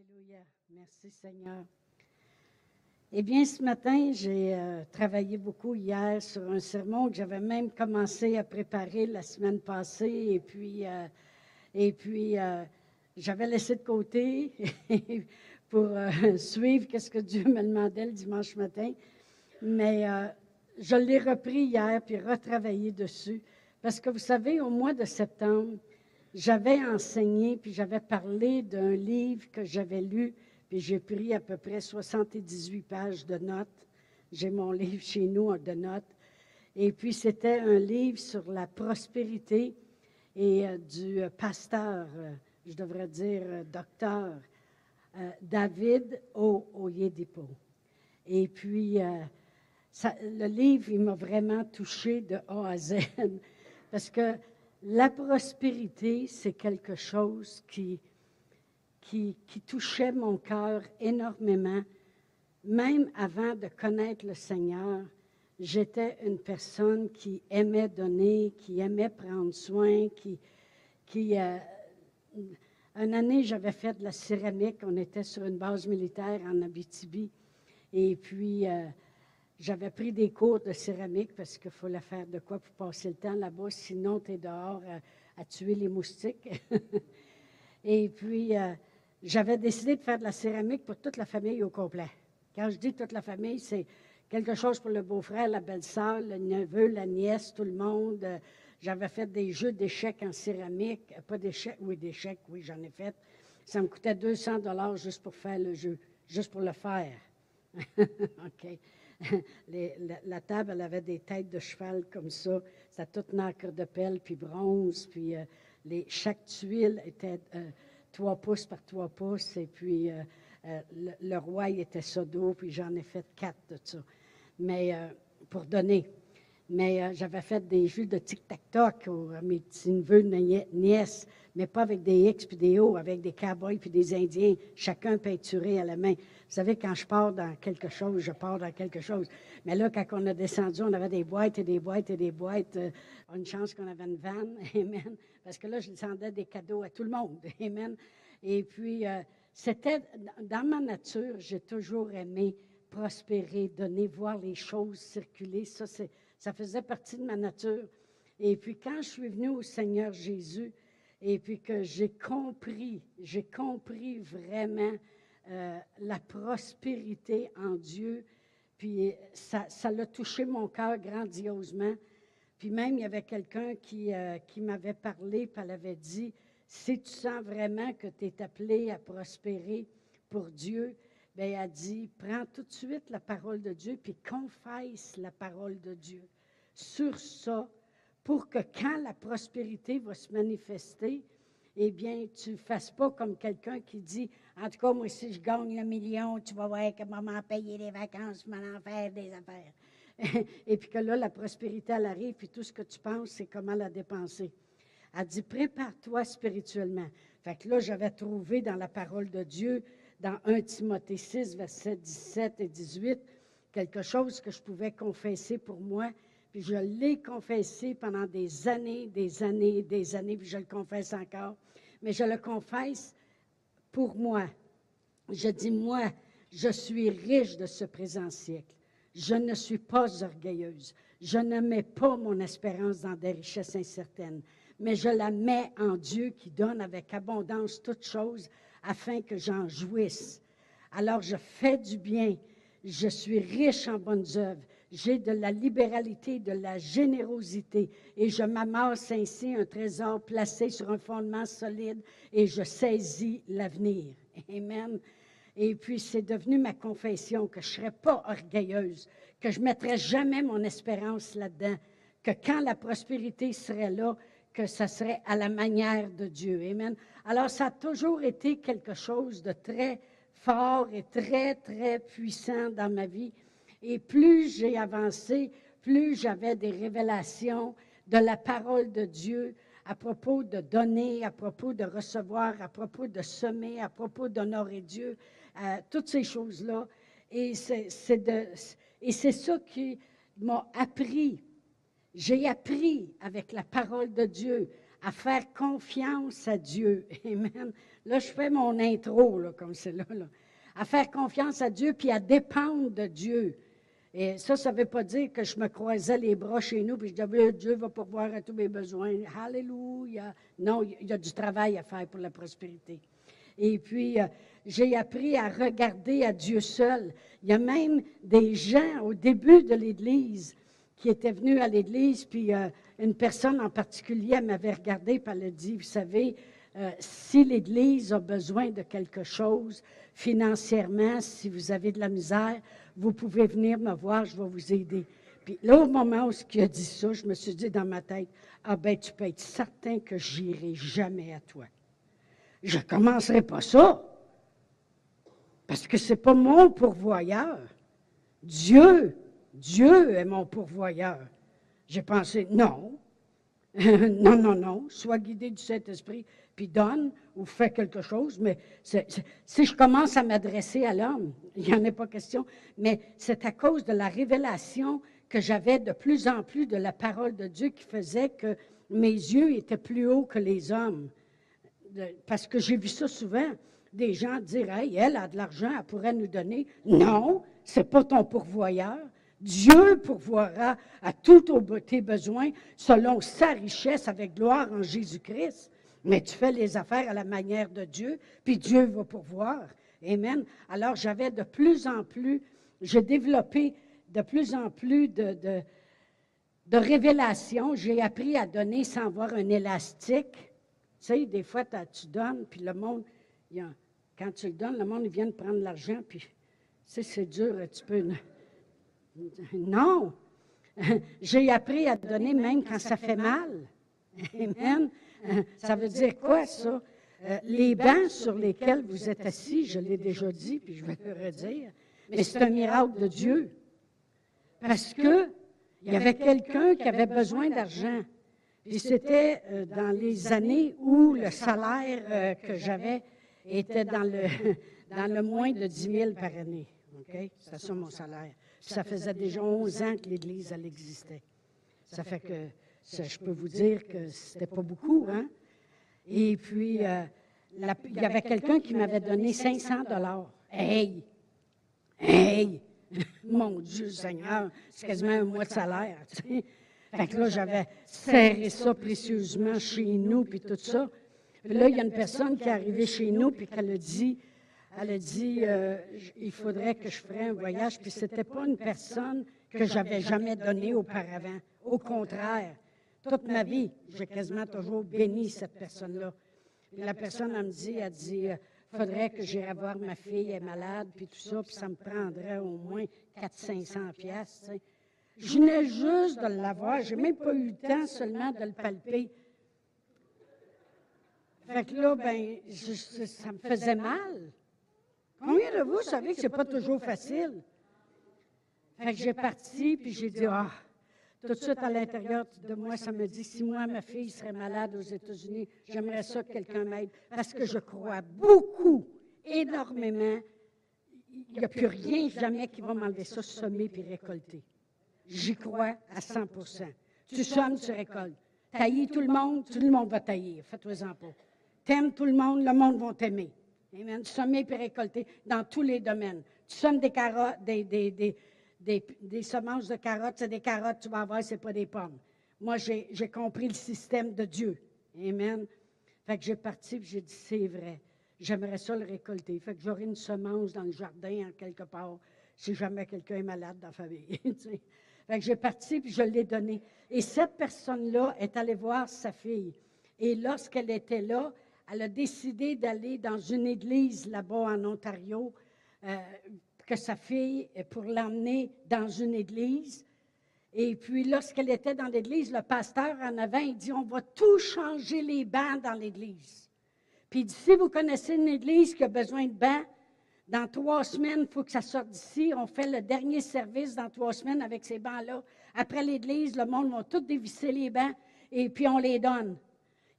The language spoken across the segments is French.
Alléluia. Merci Seigneur. Eh bien, ce matin, j'ai euh, travaillé beaucoup hier sur un sermon que j'avais même commencé à préparer la semaine passée. Et puis, euh, puis euh, j'avais laissé de côté pour suivre ce que Dieu me demandait le dimanche matin. Mais je l'ai repris hier puis retravaillé dessus. Parce que vous savez, au mois de septembre, j'avais enseigné, puis j'avais parlé d'un livre que j'avais lu, puis j'ai pris à peu près 78 pages de notes. J'ai mon livre chez nous de notes. Et puis c'était un livre sur la prospérité et euh, du euh, pasteur, euh, je devrais dire docteur, David Oyedipo. Et puis, le livre, il m'a vraiment touché de A à Z, parce que la prospérité, c'est quelque chose qui, qui, touchait mon cœur énormément. Même avant de connaître le Seigneur, j'étais une personne qui aimait donner, qui aimait prendre soin, qui... qui euh, une année, j'avais fait de la céramique. On était sur une base militaire en Abitibi. Et puis, euh, j'avais pris des cours de céramique parce qu'il la faire de quoi pour passer le temps là-bas, sinon tu es dehors à, tuer les moustiques. Et puis, euh, j'avais décidé de faire de la céramique pour toute la famille au complet. Quand je dis toute la famille, c'est quelque chose pour le beau-frère, la belle-sœur, le neveu, la nièce, tout le monde. J'avais fait des jeux d'échecs en céramique. Pas d'échecs, oui, d'échecs, oui, j'en ai fait. Ça me coûtait 200 dollars juste pour faire le jeu, juste pour le faire. OK. la, table, avait des têtes de cheval comme ça. C'était toute nacre de pelle, puis bronze, puis euh, les, chaque tuile était euh, trois pouces par trois pouces, et puis euh, le, roi, était ça d'eau, puis j'en ai fait quatre de ça. Mais pour donner. Mais j'avais fait des jeux de tic-tac-toc à mes petits-neveux, nièces, mais pas avec des X puis des O, avec des cowboys puis des Indiens, chacun peinturé à la main. Vous savez, quand je pars dans quelque chose, je pars dans quelque chose. Mais là, quand on a descendu, on avait des boîtes et des boîtes et des boîtes. Euh, une chance qu'on avait une vanne, amen. Parce que là, je descendais des cadeaux à tout le monde, amen. Et puis, euh, c'était, dans ma nature, j'ai toujours aimé prospérer, donner, voir les choses circuler. Ça, c'est, ça faisait partie de ma nature. Et puis, quand je suis venue au Seigneur Jésus, et puis que j'ai compris, j'ai compris vraiment euh, la prospérité en Dieu. Puis ça, ça l'a touché mon cœur grandiosement. Puis même, il y avait quelqu'un qui, euh, qui m'avait parlé, puis elle avait dit, si tu sens vraiment que tu es appelé à prospérer pour Dieu, bien, elle a dit, prends tout de suite la parole de Dieu, puis confesse la parole de Dieu sur ça, pour que quand la prospérité va se manifester, eh bien, tu ne fasses pas comme quelqu'un qui dit, en tout cas, moi, si je gagne le million, tu vas voir que maman payer les vacances, m'en faire des affaires. Et puis que là, la prospérité, elle arrive, puis tout ce que tu penses, c'est comment la dépenser. Elle dit, prépare-toi spirituellement. Fait que là, j'avais trouvé dans la parole de Dieu, dans 1 Timothée 6, versets 17 et 18, quelque chose que je pouvais confesser pour moi. Puis je l'ai confessé pendant des années, des années, des années, puis je le confesse encore. Mais je le confesse pour moi. Je dis, moi, je suis riche de ce présent siècle. Je ne suis pas orgueilleuse. Je ne mets pas mon espérance dans des richesses incertaines, mais je la mets en Dieu qui donne avec abondance toutes choses afin que j'en jouisse. Alors je fais du bien. Je suis riche en bonnes œuvres. J'ai de la libéralité, de la générosité, et je m'amasse ainsi un trésor placé sur un fondement solide, et je saisis l'avenir. Amen. Et puis, c'est devenu ma confession que je ne serais pas orgueilleuse, que je ne mettrais jamais mon espérance là-dedans, que quand la prospérité serait là, que ça serait à la manière de Dieu. Amen. Alors, ça a toujours été quelque chose de très fort et très, très puissant dans ma vie. Et plus j'ai avancé, plus j'avais des révélations de la parole de Dieu à propos de donner, à propos de recevoir, à propos de semer, à propos d'honorer Dieu, euh, toutes ces choses-là. Et c'est ça qui m'a appris. J'ai appris avec la parole de Dieu à faire confiance à Dieu. Amen. Là, je fais mon intro, là, comme c'est là, là. À faire confiance à Dieu, puis à dépendre de Dieu. Et ça, ça ne veut pas dire que je me croisais les bras chez nous, puis je disais, Dieu va pourvoir à tous mes besoins. Alléluia. Non, il y a du travail à faire pour la prospérité. Et puis, euh, j'ai appris à regarder à Dieu seul. Il y a même des gens au début de l'Église qui étaient venus à l'Église, puis euh, une personne en particulier m'avait regardé, et elle a dit, vous savez, euh, si l'Église a besoin de quelque chose financièrement, si vous avez de la misère, vous pouvez venir me voir, je vais vous aider. Puis là, au moment où il a dit ça, je me suis dit dans ma tête, ah ben tu peux être certain que j'irai jamais à toi. Je ne commencerai pas ça. Parce que ce n'est pas mon pourvoyeur. Dieu, Dieu est mon pourvoyeur. J'ai pensé, non, non, non, non, sois guidé du Saint-Esprit, puis donne ou fais quelque chose. Mais si je commence à m'adresser à l'homme, il n'y en a pas question, mais c'est à cause de la révélation que j'avais de plus en plus de la parole de Dieu qui faisait que mes yeux étaient plus hauts que les hommes. Parce que j'ai vu ça souvent des gens dire Hey, elle a de l'argent, elle pourrait nous donner. Non, ce n'est pas ton pourvoyeur. Dieu pourvoira à tous tes besoins selon sa richesse avec gloire en Jésus-Christ. Mais tu fais les affaires à la manière de Dieu, puis Dieu va pourvoir. Amen. Alors j'avais de plus en plus, j'ai développé de plus en plus de, révélations. J'ai appris à donner sans avoir un élastique. Tu sais, des fois, tu donnes, puis le monde, quand tu le donnes, le monde vient de prendre l'argent, puis c'est dur, tu peux. Non! J'ai appris à donner même quand ça fait mal. Amen. Ça veut dire quoi, ça? Euh, les bancs sur lesquels vous êtes assis, je l'ai déjà dit, puis je vais le redire, mais c'est un miracle de Dieu. Parce que il y avait quelqu'un qui avait besoin d'argent. Et c'était euh, dans les années où le salaire euh, que j'avais était dans le, dans le moins de 10 000 par année. OK? C'est ça mon salaire. Ça faisait déjà 11 ans que l'Église, elle existait. Ça fait que je peux vous dire que c'était pas beaucoup, hein? Et puis, euh, il y avait quelqu'un qui m'avait donné 500 dollars. Hey! Hey! Mon Dieu Seigneur, c'est quasiment un mois de salaire, tu sais. Fait que là, j'avais serré ça précieusement chez nous, puis tout ça. Puis là, il y a une personne qui est arrivée chez nous, puis qu'elle a dit, elle a dit, euh, il faudrait que je ferais un voyage, puis ce n'était pas une personne que j'avais jamais donnée auparavant. Au contraire, toute ma vie, j'ai quasiment toujours béni cette personne-là. La personne, elle me dit, elle dit, euh, faudrait que j'aille voir ma fille, est malade, puis tout ça, puis ça me prendrait au moins 400-500 pièces. Je venais juste de l'avoir, j'ai même pas eu le temps seulement de le palper. Fait que là, ben, ça me faisait mal. Combien de vous savez que ce n'est pas toujours facile? J'ai parti, puis j'ai dit, ah, tout de suite à l'intérieur de moi, ça me dit, si moi, ma fille serait malade aux États-Unis, j'aimerais ça que quelqu'un m'aide, parce que je crois beaucoup, énormément, il n'y a plus rien jamais qui va m'enlever ça, semer puis récolter. J'y crois à 100% Tu sommes, tu récoltes. Tailler tout le monde, tout le monde va tailler. Faites-toi-en pas. T'aimes tout le monde, le monde va t'aimer. Amen. Semer puis récolter dans tous les domaines. Tu sommes des carottes, des, semences de carottes, c'est des carottes, tu vas avoir, ce n'est pas des pommes. Moi, j'ai compris le système de Dieu. Amen. Fait que j'ai parti et j'ai dit, c'est vrai. J'aimerais ça le récolter. Fait que j'aurai une semence dans le jardin, en quelque part, si jamais quelqu'un est malade dans la famille. fait que j'ai parti puis je l'ai donné. Et cette personne-là est allée voir sa fille. Et lorsqu'elle était là, elle a décidé d'aller dans une église là-bas en Ontario, euh, que sa fille, pour l'emmener dans une église. Et puis, lorsqu'elle était dans l'église, le pasteur en avant, il dit, on va tout changer les bancs dans l'église. Puis il dit, si vous connaissez une église qui a besoin de bancs, dans trois semaines, il faut que ça sorte d'ici. On fait le dernier service dans trois semaines avec ces bancs-là. Après l'église, le monde va tout dévisser les bancs et puis on les donne.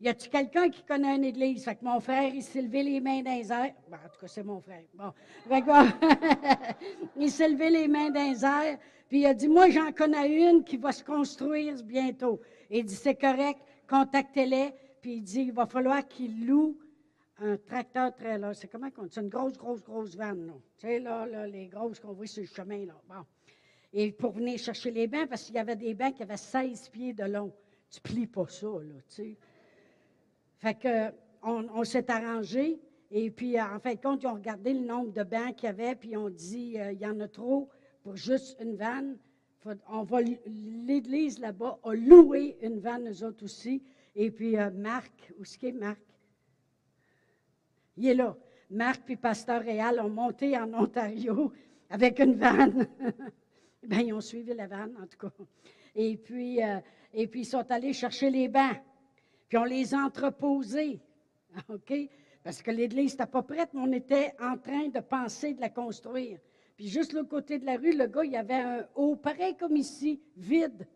Y a-t-il quelqu'un qui connaît une église? Fait que mon frère, il s'est levé les mains dans les airs. En tout cas, c'est mon frère. Bon. il s'est levé les mains dans les airs, puis il a dit, moi, j'en connais une qui va se construire bientôt. Il dit, c'est correct, contactez-les, puis il dit, il va falloir qu'il loue un tracteur trailer. C'est comment qu'on dit? Une grosse, grosse, grosse vanne. Tu sais, là, là les grosses qu'on voit sur le chemin, là. Bon. Et pour venir chercher les bains, parce qu'il y avait des bains qui avaient 16 pieds de long. Tu plies pas ça, là, tu sais. Fait que, on, s'est arrangé. Et puis, en fin de compte, ils ont regardé le nombre de bancs qu'il y avait, puis ils ont dit, euh, il y en a trop pour juste une vanne. on va, l'église là-bas a loué une vanne, nous autres aussi. Et puis, euh, Marc, où est-ce qu'il est Marc? Il est là. Marc puis Pasteur Réal ont monté en Ontario avec une vanne. ben, ils ont suivi la vanne, en tout cas. Et puis, euh, et puis, ils sont allés chercher les bancs. Puis, on les a entreposés. OK? Parce que l'église n'était pas prête, mais on était en train de penser de la construire. Puis, juste l'autre côté de la rue, le gars, il y avait un haut, pareil comme ici, vide.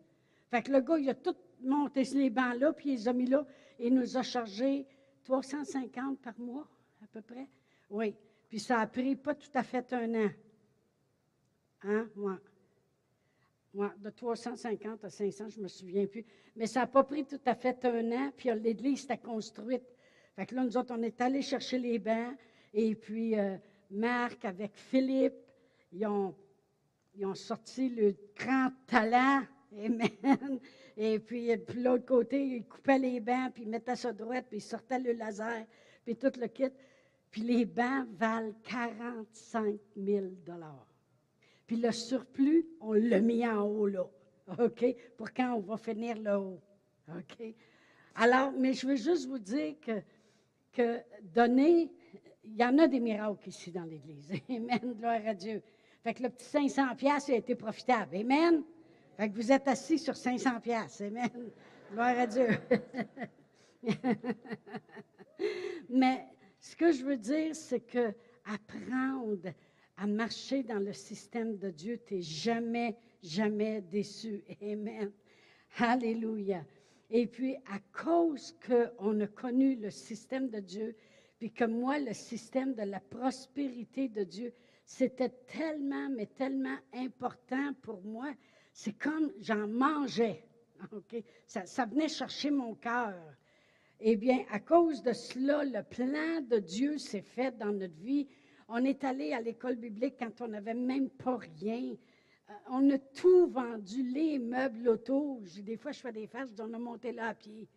Fait que le gars, il a tout monté les bancs là, puis il les a mis là, et il nous a chargé 350 par mois à peu près. Oui. Puis ça a pris pas tout à fait un an. Hein? Moi. De 350 à 500, je ne me souviens plus. Mais ça n'a pas pris tout à fait un an, puis l'église était construite. Fait que là, nous autres, on est allés chercher les bancs, et puis euh, Marc avec Philippe, ils ont, ils ont sorti le grand talent. Amen. Et puis, puis l'autre côté, ils coupaient les bancs, puis ils mettaient ça droite, puis ils sortaient le laser, puis tout le kit. Puis les bancs valent 45 000 Puis le surplus, on l'a mis en haut là. OK? Pour quand on va finir le haut. OK? Alors, mais je veux juste vous dire que, que donner, il y en a des miracles ici dans l'Église. Amen. Gloire à Dieu. Fait que le petit 500 pièces a été profitable. Amen? Fait que vous êtes assis sur 500 pièces. Amen. Gloire à Dieu. mais ce que je veux dire, c'est que apprendre à marcher dans le système de Dieu, tu n'es jamais, jamais déçu. Amen. Alléluia. Et puis, à cause qu'on a connu le système de Dieu, puis que moi, le système de la prospérité de Dieu, c'était tellement, mais tellement important pour moi. C'est comme j'en mangeais. Ça, ça venait chercher mon cœur. Eh bien, à cause de cela, le plan de Dieu s'est fait dans notre vie. On est allé à l'école biblique quand on n'avait même pas rien. Euh, on a tout vendu, les meubles, l'auto. Des fois, je fais des faces, on a monté là à pied,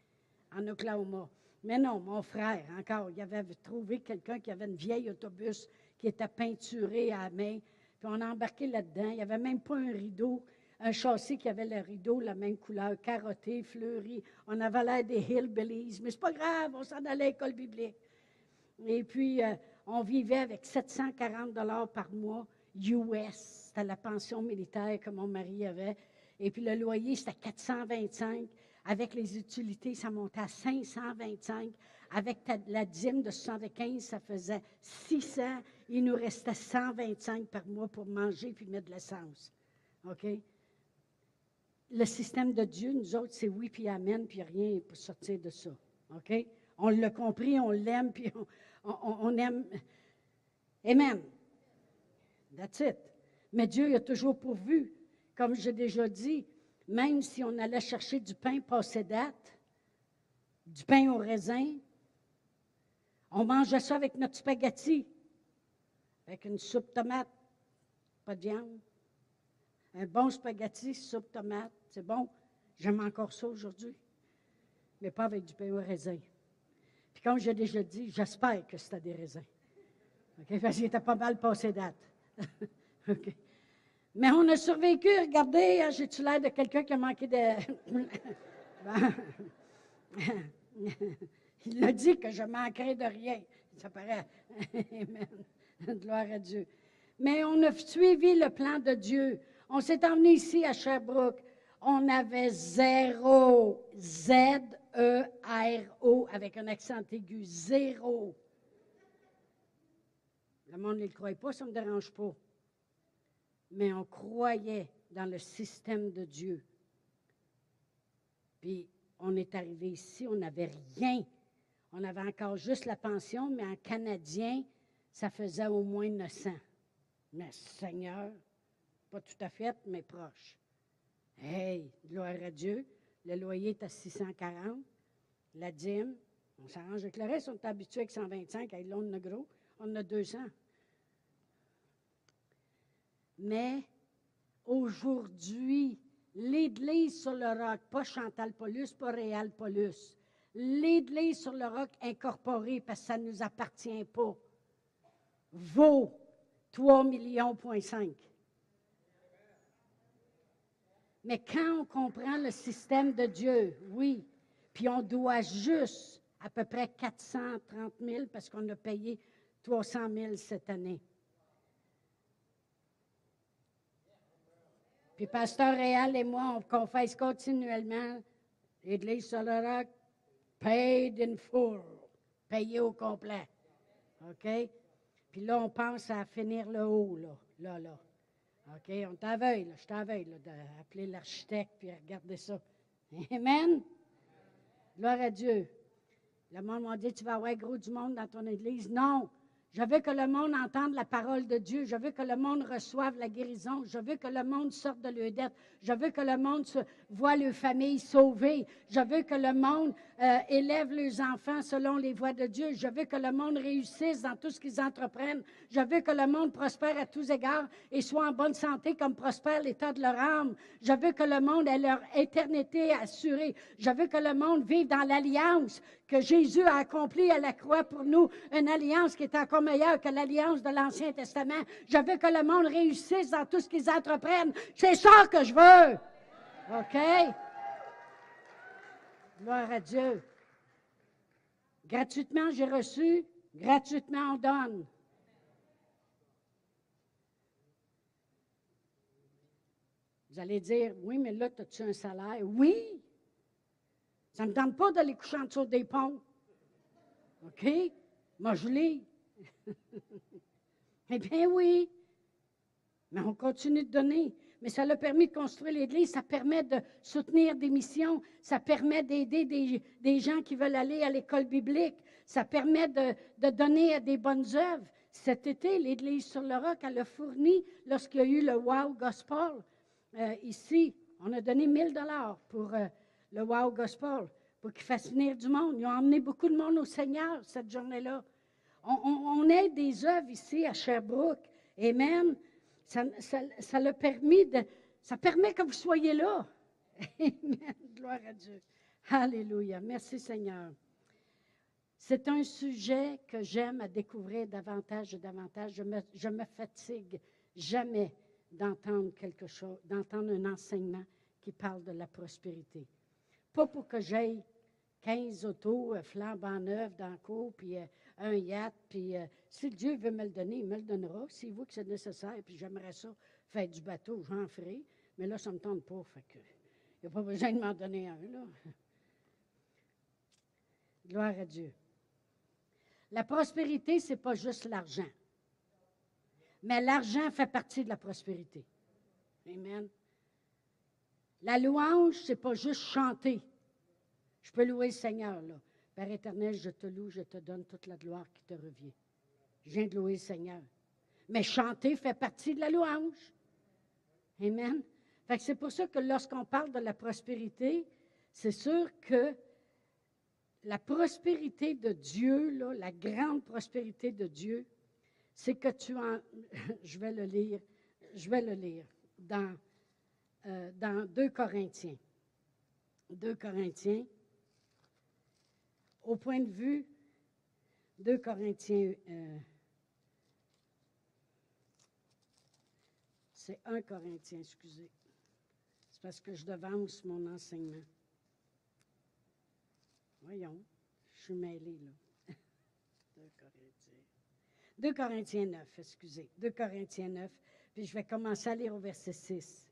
en Oklahoma. Mais non, mon frère, encore, il avait trouvé quelqu'un qui avait une vieille autobus qui était peinturé à main. Puis on a embarqué là-dedans. Il n'y avait même pas un rideau un châssis qui avait le rideau, la même couleur, carotté, fleuri. On avait l'air des hillbillies, mais c'est pas grave, on s'en allait à l'école biblique. Et puis, euh, on vivait avec 740 dollars par mois US. C'était la pension militaire que mon mari avait. Et puis, le loyer, c'était 425. Avec les utilités, ça montait à 525. Avec la dîme de 75, ça faisait 600. Il nous restait 125 par mois pour manger puis mettre de l'essence. OK? le système de Dieu, nous autres, c'est oui puis amen, puis rien pour sortir de ça. OK? On l'a compris, on l'aime, puis on, aime. Amen. That's it. Mais Dieu a toujours pourvu. Comme j'ai déjà dit, même si on allait chercher du pain passé date, du pain au raisin, on mangeait ça avec notre spaghetti, avec une soupe tomate, pas de viande. Un bon spaghetti, soupe tomate, c'est bon. J'aime encore ça aujourd'hui. Mais pas avec du pain au raisin. Puis comme j'ai déjà dit, j'espère que c'était des raisins. OK? Parce qu'il était pas mal passé date. Mais on a survécu. Regardez, hein, j'ai-tu l'air de quelqu'un qui a manqué de. Il a dit que je manquerai de rien. Ça paraît. Amen. Gloire à Dieu. Mais on a suivi le plan de Dieu. On s'est emmené ici à Sherbrooke on avait zéro, Z-E-R-O, avec un accent aigu, zéro. Le monde ne le croyait pas, ça ne me dérange pas. Mais on croyait dans le système de Dieu. Puis on est arrivé ici, on n'avait rien. On avait encore juste la pension, mais en canadien, ça faisait au moins 900. Mais Seigneur, pas tout à fait, mais proche. Hey, gloire à Dieu. Le loyer est à 640. la dîme. On s'arrange avec le reste, on est habitué avec 125, avec l'onde de gros, on a 200. Mais aujourd'hui, l'Église sur le roc, pas Chantal Paulus, pas Réal Paulus, l'Église sur le roc incorporée, parce que ça ne nous appartient pas, vaut 3 millions, point 5. Mais quand on comprend le système de Dieu, oui, puis on doit juste à peu près 430 000 parce qu'on a payé 300 000 cette année. Puis Pasteur Réal et moi, on confesse continuellement l'Église sur le roc, paid in full, payé au complet. OK? Puis là, on pense à finir le haut, là, là, là. OK? On là. Je t'aveugle d'appeler l'architecte puis regarder ça. Amen? Gloire à Dieu. Le monde m'a dit, tu vas avoir gros du monde dans ton église. Non, je veux que le monde entende la parole de Dieu. Je veux que le monde reçoive la guérison. Je veux que le monde sorte de leur dette. Je veux que le monde se, voit leur famille sauvée. Je veux que le monde euh, élève leurs enfants selon les voies de Dieu. Je veux que le monde réussisse dans tout ce qu'ils entreprennent. Je veux que le monde prospère à tous égards et soit en bonne santé comme prospère l'état de leur âme. Je veux que le monde ait leur éternité assurée. Je veux que le monde vive dans l'alliance que Jésus a accomplie à la croix pour nous. Une alliance qui est encore meilleur que l'alliance de l'Ancien Testament. Je veux que le monde réussisse dans tout ce qu'ils entreprennent. C'est ça que je veux. OK? Gloire à Dieu. Gratuitement, j'ai reçu. Gratuitement, on donne. Vous allez dire, oui, mais là, as-tu un salaire? Oui. Ça ne me tente pas d'aller coucher en dessous des ponts. OK? Moi, je lis. eh bien oui, mais on continue de donner. Mais ça a permis de construire l'Église, ça permet de soutenir des missions, ça permet d'aider des, gens qui veulent aller à l'école biblique, ça permet de, donner à des bonnes œuvres. Cet été, l'Église sur le roc, elle a fourni, lorsqu'il y a eu le Wow Gospel, euh, ici, on a donné 1000 dollars pour euh, le Wow Gospel, pour qu'il fasse venir du monde. Ils ont emmené beaucoup de monde au Seigneur cette journée-là. On, aide des œuvres ici à Sherbrooke. Amen. Ça, le permis de, ça permet que vous soyez là. Amen. Gloire à Dieu. Alléluia. Merci Seigneur. C'est un sujet que j'aime à découvrir davantage et davantage. Je me, me fatigue jamais d'entendre quelque chose, d'entendre un enseignement qui parle de la prospérité. Pas pour que j'aille 15 autos euh, flambant neufs dans le cours, puis euh, un yacht, puis euh, si Dieu veut me le donner, il me le donnera. S'il voit que c'est nécessaire, puis j'aimerais ça faire du bateau, j'en ferai. Mais là, ça ne me tente pas, fait que il n'y a pas besoin de m'en donner un, là. Gloire à Dieu. La prospérité, ce n'est pas juste l'argent. Mais l'argent fait partie de la prospérité. Amen. La louange, ce n'est pas juste chanter. Je peux louer le Seigneur, là. Père éternel, je te loue, je te donne toute la gloire qui te revient. Je viens de louer le Seigneur. Mais chanter fait partie de la louange. Amen. c'est pour ça que lorsqu'on parle de la prospérité, c'est sûr que la prospérité de Dieu, la grande prospérité de Dieu, c'est que tu en. Je vais le lire. Je vais le lire dans, euh, dans 2 Corinthiens. 2 Corinthiens au point de vue de Corinthiens, euh, c'est un Corinthien, excusez. C'est parce que je devance mon enseignement. Voyons, je suis mêlée là. 2 Corinthiens. 2 Corinthiens 9, excusez. 2 Corinthiens 9, puis je vais commencer à lire au verset 6.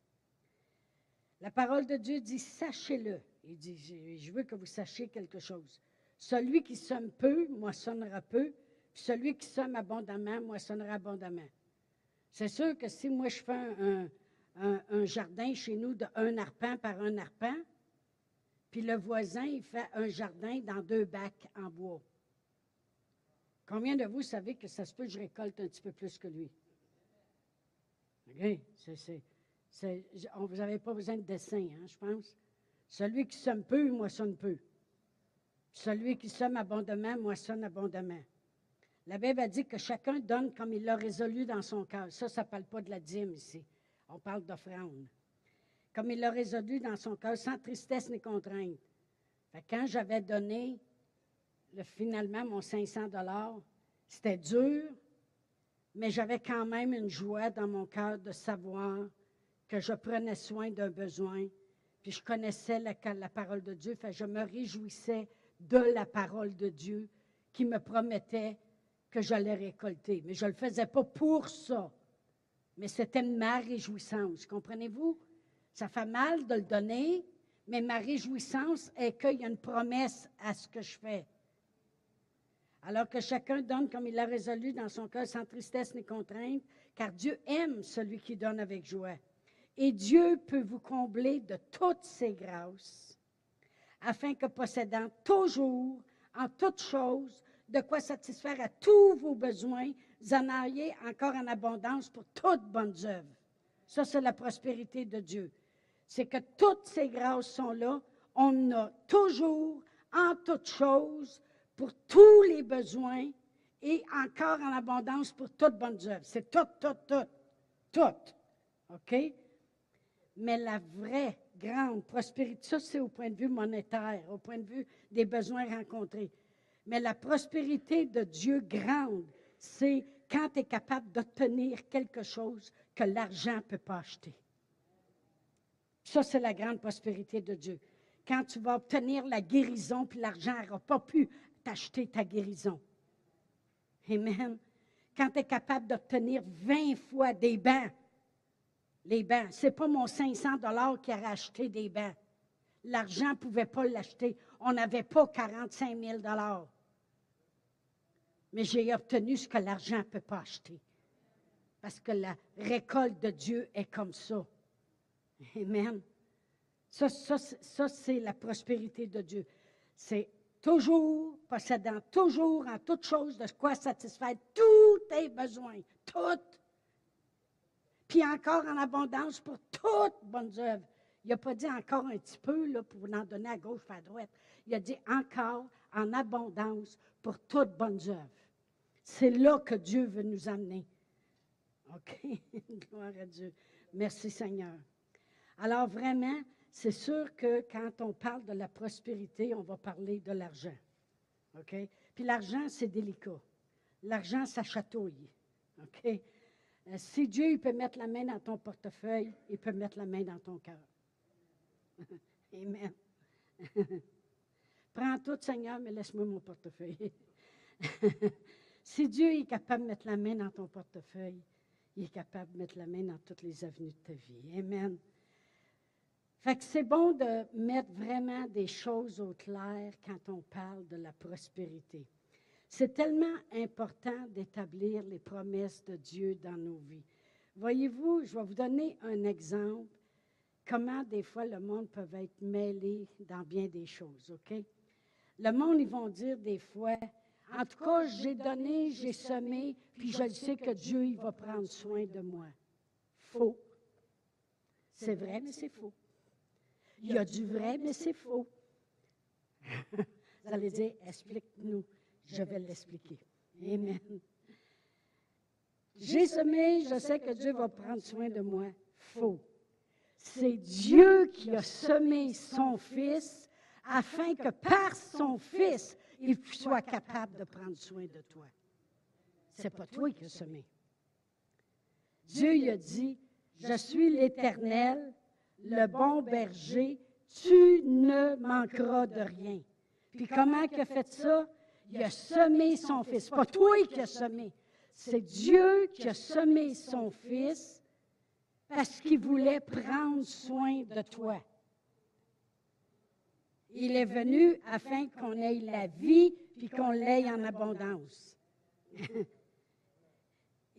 La parole de Dieu dit, sachez-le. Il dit, je veux que vous sachiez quelque chose. Celui qui somme peu moissonnera peu, puis celui qui somme abondamment moissonnera abondamment. C'est sûr que si moi je fais un, jardin chez nous de un arpent par un arpent, puis le voisin il fait un jardin dans deux bacs en bois. Combien de vous savez que ça se peut que je récolte un petit peu plus que lui? Vous n'avez pas besoin de dessin, hein, je pense. Celui qui somme peu, moissonne peu. Celui qui sème abondamment moissonne abondamment. La Bible a dit que chacun donne comme il l'a résolu dans son cœur. Ça, ça ne parle pas de la dîme ici. On parle d'offrande. Comme il l'a résolu dans son cœur, sans tristesse ni contrainte. quand j'avais donné finalement mon 500 dollars, c'était dur, mais j'avais quand même une joie dans mon cœur de savoir que je prenais soin d'un besoin, puis je connaissais la, la parole de Dieu, fait je me réjouissais de la parole de Dieu qui me promettait que j'allais récolter. Mais je ne le faisais pas pour ça, mais c'était ma réjouissance. Comprenez-vous? Ça fait mal de le donner, mais ma réjouissance est qu'il y a une promesse à ce que je fais. Alors que chacun donne comme il a résolu dans son cœur, sans tristesse ni contrainte, car Dieu aime celui qui donne avec joie. Et Dieu peut vous combler de toutes ses grâces, afin que possédant toujours, en toutes choses, de quoi satisfaire à tous vos besoins, vous en ayez encore en abondance pour toutes bonnes œuvres. Ça, c'est la prospérité de Dieu. C'est que toutes ces grâces sont là. On a toujours, en toutes choses, pour tous les besoins et encore en abondance pour toutes bonnes œuvres. C'est tout, tout, tout, tout. OK? Mais la vraie grande prospérité, ça c'est au point de vue monétaire, au point de vue des besoins rencontrés. Mais la prospérité de Dieu grande, c'est quand tu es capable d'obtenir quelque chose que l'argent ne peut pas acheter. Ça, c'est la grande prospérité de Dieu. Quand tu vas obtenir la guérison, puis l'argent n'aura pas pu t'acheter ta guérison. Amen. Quand tu es capable d'obtenir 20 fois des bains, les bains, ce n'est pas mon 500 dollars qui a racheté des bains. L'argent ne pouvait pas l'acheter. On n'avait pas 45 000 dollars mais j'ai obtenu ce que l'argent ne peut pas acheter. Parce que la récolte de Dieu est comme ça. Amen. Ça, ça, c'est la prospérité de Dieu. C'est toujours, possédant toujours en toute chose de quoi satisfaire tous tes besoins. Toutes. Puis encore en abondance pour toutes bonnes œuvres. Il n'a pas dit encore un petit peu là, pour en donner à gauche et à droite. Il a dit encore en abondance pour toutes bonnes œuvres. C'est là que Dieu veut nous amener. OK? Gloire à Dieu. Merci Seigneur. Alors vraiment, c'est sûr que quand on parle de la prospérité, on va parler de l'argent. OK? Puis l'argent, c'est délicat. L'argent, ça chatouille. OK? Euh, si Dieu il peut mettre la main dans ton portefeuille, il peut mettre la main dans ton cœur. Amen. Prends tout, Seigneur, mais laisse-moi mon portefeuille. Si Dieu est capable de mettre la main dans ton portefeuille, il est capable de mettre la main dans toutes les avenues de ta vie. Amen. Fait que c'est bon de mettre vraiment des choses au clair quand on parle de la prospérité. C'est tellement important d'établir les promesses de Dieu dans nos vies. Voyez-vous, je vais vous donner un exemple comment des fois le monde peut être mêlé dans bien des choses, OK? Le monde, ils vont dire des fois, en tout cas, j'ai donné, j'ai semé, puis je sais que Dieu, il va prendre soin de moi. Faux. C'est vrai, mais c'est faux. Il y a du vrai, mais c'est faux. Vous allez dire, explique-nous. Je vais l'expliquer. Amen. J'ai semé, je sais que Dieu va prendre soin de moi. Faux. C'est Dieu qui a semé son Fils afin que par son Fils, il soit capable de prendre soin de toi. Ce n'est pas toi qui as semé. Dieu lui a dit, je suis l'Éternel, le bon berger, tu ne manqueras de rien. Puis comment a fait ça? Il a semé son fils. Pas toi qui as semé. C'est Dieu qui a semé son fils parce qu'il voulait prendre soin de toi. Il est venu afin qu'on ait la vie puis qu'on l'ait en abondance.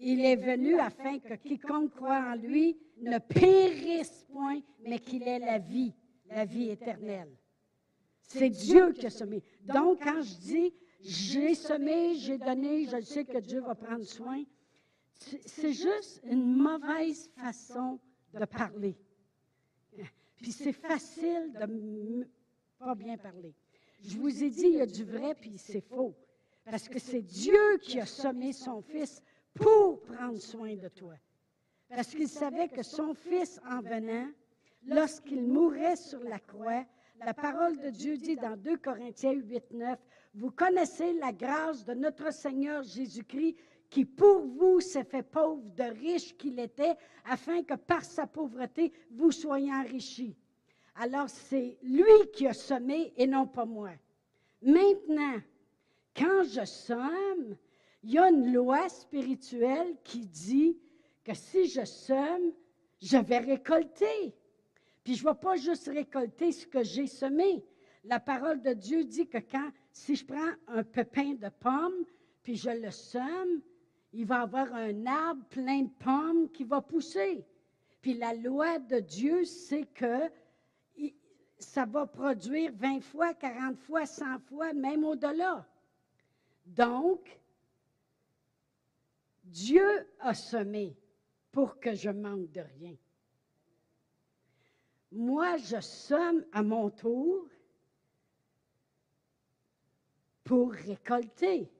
Il est venu afin que quiconque croit en lui ne périsse point, mais qu'il ait la vie, la vie éternelle. C'est Dieu qui a semé. Donc, quand je dis j'ai semé, j'ai donné, je sais que Dieu va prendre soin, c'est juste une mauvaise façon de parler. Puis c'est facile de pas bien parler. Je vous ai dit, il y a du vrai, puis c'est faux. Parce que c'est Dieu qui a sommé son Fils pour prendre soin de toi. Parce qu'il savait que son Fils, en venant, lorsqu'il mourrait sur la croix, la parole de Dieu dit dans 2 Corinthiens 8, 9, Vous connaissez la grâce de notre Seigneur Jésus-Christ qui pour vous s'est fait pauvre de riche qu'il était, afin que par sa pauvreté, vous soyez enrichis. Alors c'est lui qui a semé et non pas moi. Maintenant, quand je somme, il y a une loi spirituelle qui dit que si je sème, je vais récolter. Puis je ne vais pas juste récolter ce que j'ai semé. La parole de Dieu dit que quand, si je prends un pépin de pomme, puis je le sème, il va avoir un arbre plein de pommes qui va pousser. Puis la loi de Dieu, c'est que ça va produire 20 fois, 40 fois, 100 fois, même au-delà. Donc, Dieu a semé pour que je manque de rien. Moi, je somme à mon tour pour récolter.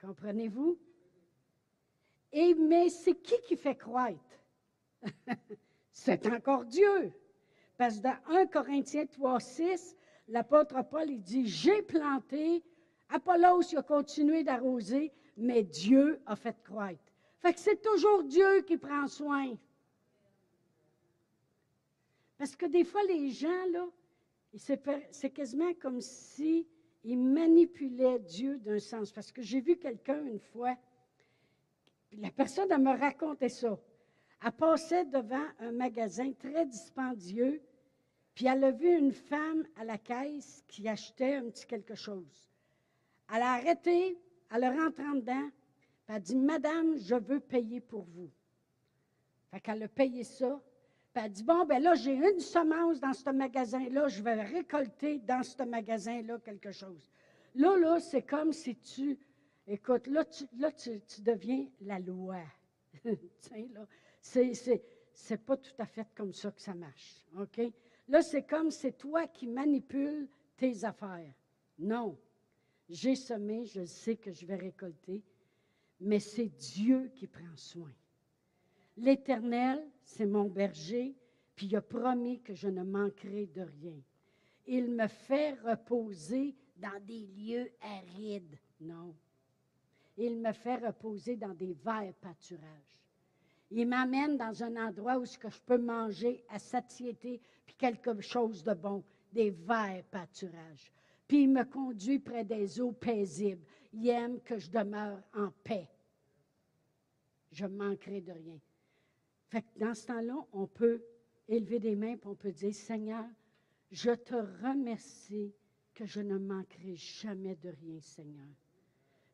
Comprenez-vous? Et mais c'est qui qui fait croître? c'est encore Dieu. Parce que dans 1 Corinthiens 3, 6, l'apôtre Paul dit J'ai planté, Apollos a continué d'arroser, mais Dieu a fait croître. Fait que c'est toujours Dieu qui prend soin. Parce que des fois, les gens, là, c'est quasiment comme si il manipulait Dieu d'un sens. Parce que j'ai vu quelqu'un une fois, la personne, elle me racontait ça. Elle passait devant un magasin très dispendieux, puis elle a vu une femme à la caisse qui achetait un petit quelque chose. Elle a arrêté, elle est rentrée dedans, puis elle a dit Madame, je veux payer pour vous. Fait qu'elle a payé ça, puis elle dit Bon, ben là, j'ai une semence dans ce magasin-là, je vais récolter dans ce magasin-là quelque chose. Là, là, c'est comme si tu. Écoute, là, tu, là, tu, deviens la loi. Tiens, là. C'est pas tout à fait comme ça que ça marche. OK? Là, c'est comme c'est toi qui manipules tes affaires. Non. J'ai semé, je sais que je vais récolter, mais c'est Dieu qui prend soin. L'Éternel, c'est mon berger, puis il a promis que je ne manquerai de rien. Il me fait reposer dans des lieux arides. Non. Il me fait reposer dans des verts pâturages. Il m'amène dans un endroit où je peux manger à satiété, puis quelque chose de bon, des verts pâturages. Puis il me conduit près des eaux paisibles. Il aime que je demeure en paix. Je manquerai de rien. Fait que dans ce temps-là, on peut élever des mains et on peut dire, Seigneur, je te remercie que je ne manquerai jamais de rien, Seigneur.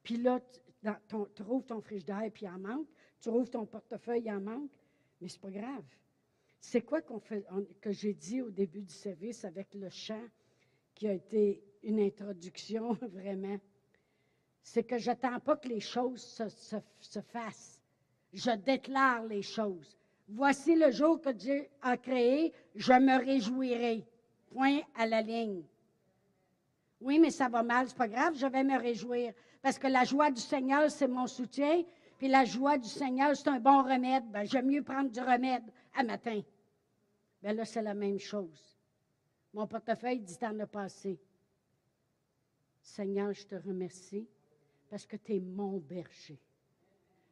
Puis là, tu trouves ton frigidaire puis il en manque. Tu trouves ton portefeuille, il en manque. Mais c'est pas grave. C'est quoi que j'ai dit au début du service avec le chant qui a été une introduction vraiment? C'est que je n'attends pas que les choses se fassent. Je déclare les choses. Voici le jour que Dieu a créé, je me réjouirai. Point à la ligne. Oui, mais ça va mal, c'est pas grave, je vais me réjouir. Parce que la joie du Seigneur, c'est mon soutien. Puis la joie du Seigneur, c'est un bon remède. Ben, j'aime mieux prendre du remède à matin. Bien là, c'est la même chose. Mon portefeuille dit en a passé. Seigneur, je te remercie parce que tu es mon berger.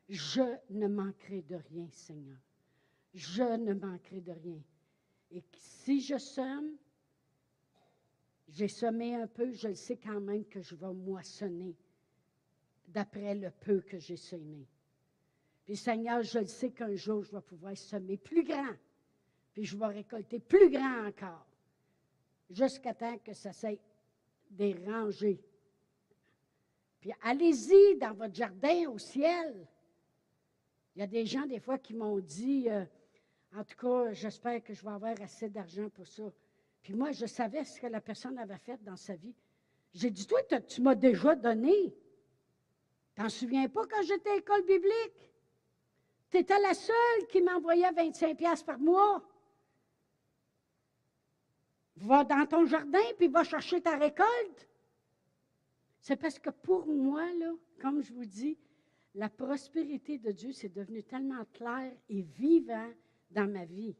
Je ne manquerai de rien, Seigneur je ne manquerai de rien. Et si je somme, j'ai semé un peu, je le sais quand même que je vais moissonner d'après le peu que j'ai semé. Puis Seigneur, je le sais qu'un jour, je vais pouvoir semer plus grand. Puis je vais récolter plus grand encore. Jusqu'à temps que ça s'est dérangé. Puis allez-y dans votre jardin au ciel. Il y a des gens, des fois, qui m'ont dit, euh, en tout cas, j'espère que je vais avoir assez d'argent pour ça. Puis moi, je savais ce que la personne avait fait dans sa vie. J'ai dit, toi, tu m'as déjà donné. T'en souviens pas quand j'étais à l'école biblique? Tu étais la seule qui m'envoyait 25 pièces par mois. Va dans ton jardin, puis va chercher ta récolte. C'est parce que pour moi, là, comme je vous dis, la prospérité de Dieu, c'est devenu tellement clair et vivant dans ma vie.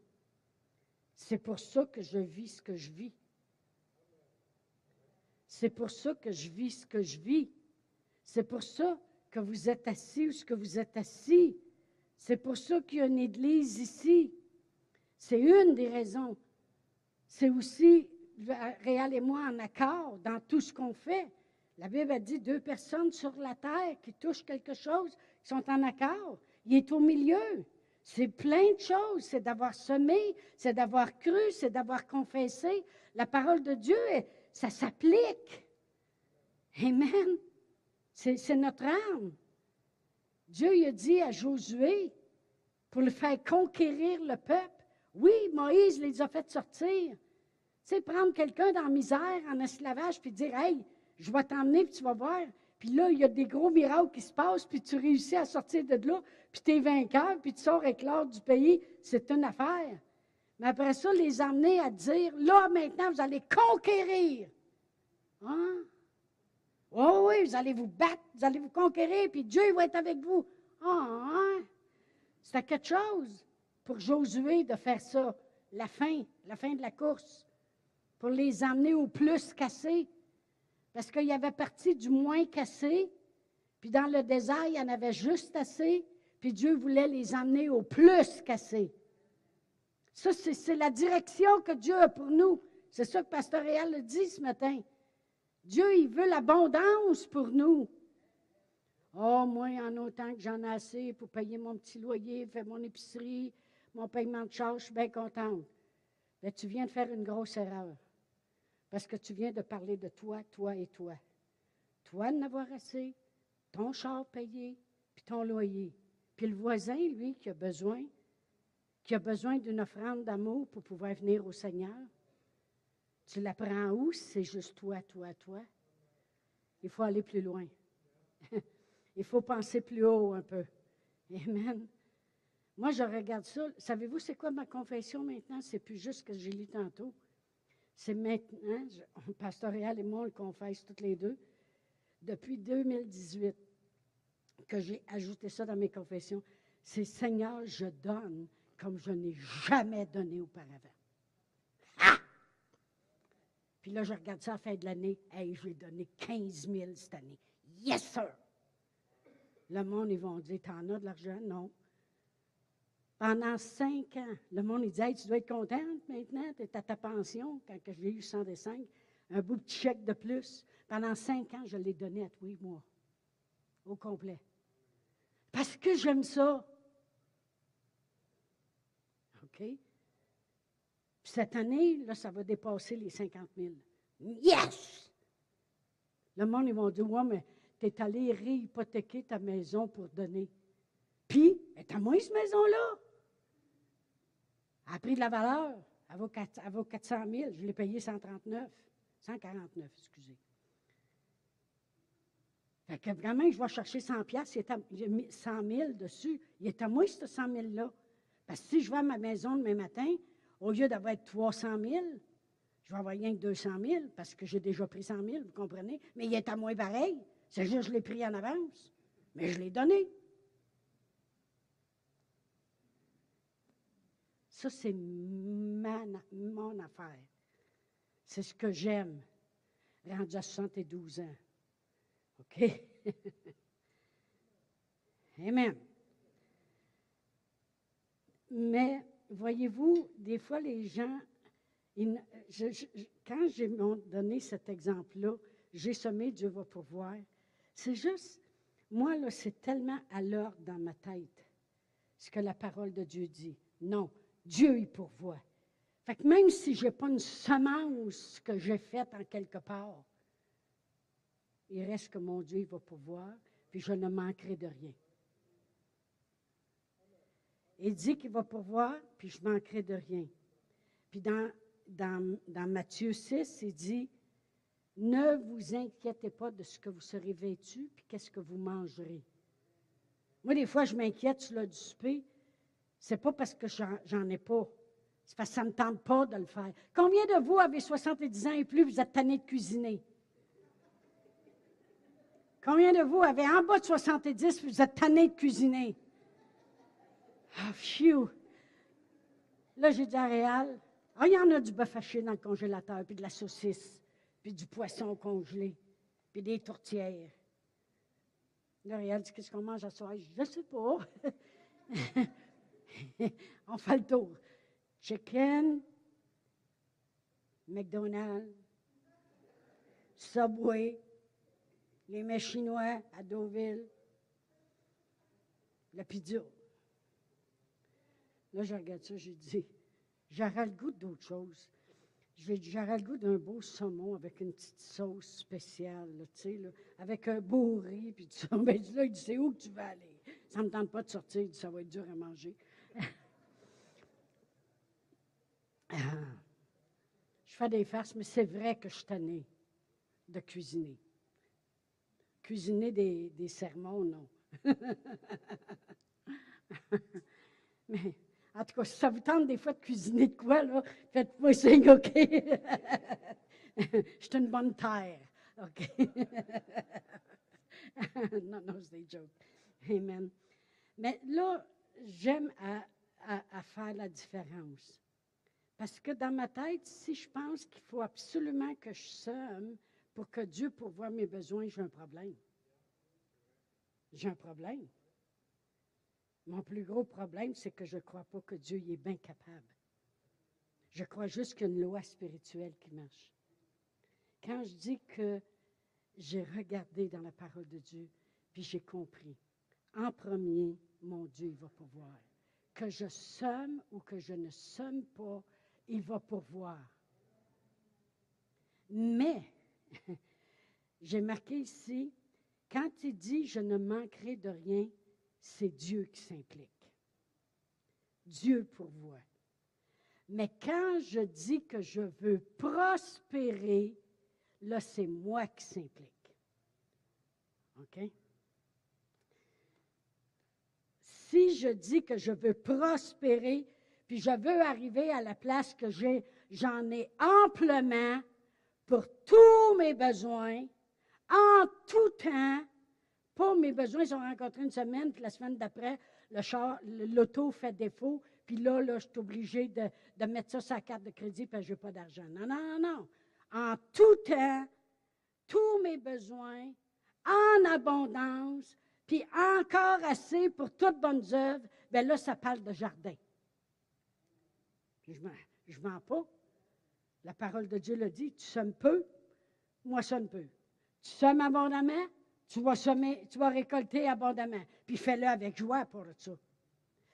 C'est pour ça que je vis ce que je vis. C'est pour ça que je vis ce que je vis. C'est pour ça que vous êtes assis où ce que vous êtes assis. C'est pour ça qu'il y a une église ici. C'est une des raisons. C'est aussi Réal et moi en accord dans tout ce qu'on fait. La Bible a dit deux personnes sur la terre qui touchent quelque chose, qui sont en accord. Il est au milieu. C'est plein de choses. C'est d'avoir semé, c'est d'avoir cru, c'est d'avoir confessé. La parole de Dieu, ça s'applique. Amen. C'est notre âme. Dieu il a dit à Josué, pour le faire conquérir le peuple, oui, Moïse les a fait sortir. Tu sais, prendre quelqu'un dans la misère, en esclavage, puis dire, hey, je vais t'emmener, puis tu vas voir. Puis là, il y a des gros miracles qui se passent, puis tu réussis à sortir de là, puis tu es vainqueur, puis tu sors avec l'or du pays. C'est une affaire. Mais après ça, les emmener à dire, là, maintenant, vous allez conquérir. Hein? Oh oui, vous allez vous battre, vous allez vous conquérir, puis Dieu va être avec vous. Ah, hein? C'était quelque chose pour Josué de faire ça. La fin, la fin de la course. Pour les emmener au plus cassé. Parce qu'il y avait parti du moins cassé, puis dans le désert, il y en avait juste assez, puis Dieu voulait les emmener au plus cassé. Ça, c'est la direction que Dieu a pour nous. C'est ça que Pasteur Réal a dit ce matin. Dieu, il veut l'abondance pour nous. Oh, moi, en autant que j'en ai assez pour payer mon petit loyer, faire mon épicerie, mon paiement de charge, je suis bien contente. Mais tu viens de faire une grosse erreur. Parce que tu viens de parler de toi, toi et toi. Toi de n'avoir assez, ton char payé, puis ton loyer. Puis le voisin, lui, qui a besoin, qui a besoin d'une offrande d'amour pour pouvoir venir au Seigneur. Tu la prends où c'est juste toi, toi, toi? Il faut aller plus loin. Il faut penser plus haut un peu. Amen. Moi, je regarde ça. Savez-vous, c'est quoi ma confession maintenant? C'est plus juste ce que j'ai lu tantôt. C'est maintenant, je, Pasteur et moi, on le confesse toutes les deux, depuis 2018 que j'ai ajouté ça dans mes confessions. C'est Seigneur, je donne comme je n'ai jamais donné auparavant. Ah! Puis là, je regarde ça à la fin de l'année. Hey, je vais donner 15 000 cette année. Yes, sir! Le monde, ils vont dire T'en as de l'argent? Non. Pendant cinq ans, le monde il dit Tu dois être contente maintenant, tu à ta pension, quand j'ai eu 105, un bout de chèque de plus. Pendant cinq ans, je l'ai donné à tous les mois, au complet. Parce que j'aime ça. OK? Puis cette année, là, ça va dépasser les 50 000. Yes! Le monde, ils vont dire Ouais, mais tu es allé réhypothéquer ta maison pour donner. Puis, est à moi, cette maison-là? A pris de la valeur. Elle vaut, 400 000. Je l'ai payé 139. 149, excusez. Fait que vraiment, je vais chercher 100 pièces, j'ai mis 100 000 dessus. Il est à moi, ce 100 000-là. Parce que si je vais à ma maison demain matin, au lieu d'avoir 300 000, je vais avoir rien que 200 000 parce que j'ai déjà pris 100 000, vous comprenez? Mais il est à moi pareil. C'est juste que je l'ai pris en avance. Mais je l'ai donné. Ça, c'est mon affaire. C'est ce que j'aime, rendu à 72 ans. OK? Amen. Mais, voyez-vous, des fois, les gens, quand j'ai donné cet exemple-là, j'ai semé, Dieu va pourvoir. C'est juste, moi, là, c'est tellement à l'ordre dans ma tête, ce que la parole de Dieu dit. Non, Dieu y pourvoit. Fait que même si je n'ai pas une semence que j'ai faite en quelque part, il reste que mon Dieu va pourvoir, puis je ne manquerai de rien. Il dit qu'il va pourvoir, puis je ne manquerai de rien. Puis dans, dans, dans Matthieu 6, il dit, ne vous inquiétez pas de ce que vous serez vêtu, puis qu'est-ce que vous mangerez. Moi, des fois, je m'inquiète sur le du c'est pas parce que j'en ai pas. C'est parce que ça ne me tente pas de le faire. Combien de vous avez 70 ans et plus, vous êtes tanné de cuisiner? Combien de vous avez en bas de 70, vous êtes tanné de cuisiner? Ah, phew! Là, j'ai dit à Réal, ah, il y en a du bœuf haché dans le congélateur, puis de la saucisse, puis du poisson congelé, puis des tourtières. Là, Réal dit, qu'est-ce qu'on mange à soir? Je ne sais pas. On fait le tour. Chicken, McDonald's, Subway, les mets chinois à Deauville, la pizza. Là, je regarde ça, j'ai dit, j'aurais le goût d'autre chose. J'aurais le goût d'un beau saumon avec une petite sauce spéciale, avec un beau riz, puis. Ben, là, il dit, c'est où que tu vas aller? Ça ne me tente pas de sortir, il dit, ça va être dur à manger. Ah. Je fais des farces, mais c'est vrai que je suis de cuisiner. Cuisiner des, des sermons, non. mais en tout cas, si ça vous tente des fois de cuisiner de quoi, là, faites-moi signe, OK? Je suis une bonne terre, OK? non, non, c'est des jokes. Amen. Mais là, j'aime à, faire la différence. Parce que dans ma tête, si je pense qu'il faut absolument que je somme pour que Dieu pourvoie mes besoins, j'ai un problème. J'ai un problème. Mon plus gros problème, c'est que je ne crois pas que Dieu y est bien capable. Je crois juste qu'il y a une loi spirituelle qui marche. Quand je dis que j'ai regardé dans la parole de Dieu, puis j'ai compris, en premier, mon Dieu, il va pourvoir. Que je somme ou que je ne somme pas, il va pourvoir. Mais, j'ai marqué ici, quand il dit je ne manquerai de rien, c'est Dieu qui s'implique. Dieu pourvoit. Mais quand je dis que je veux prospérer, là, c'est moi qui s'implique. OK? Si je dis que je veux prospérer, puis je veux arriver à la place que j'ai, j'en ai amplement pour tous mes besoins, en tout temps, pas mes besoins, ils ont rencontré une semaine, puis la semaine d'après, le l'auto fait défaut, puis là, là, je suis obligé de, mettre ça sur la carte de crédit parce que je n'ai pas d'argent. Non, non, non. En tout temps, tous mes besoins, en abondance, puis encore assez pour toutes bonnes œuvres, bien là, ça parle de jardin. Je ne mens pas. La parole de Dieu le dit, tu sommes peu, moi sonne peu. Tu sommes abondamment, tu vas, semer, tu vas récolter abondamment. Puis fais-le avec joie pour ça.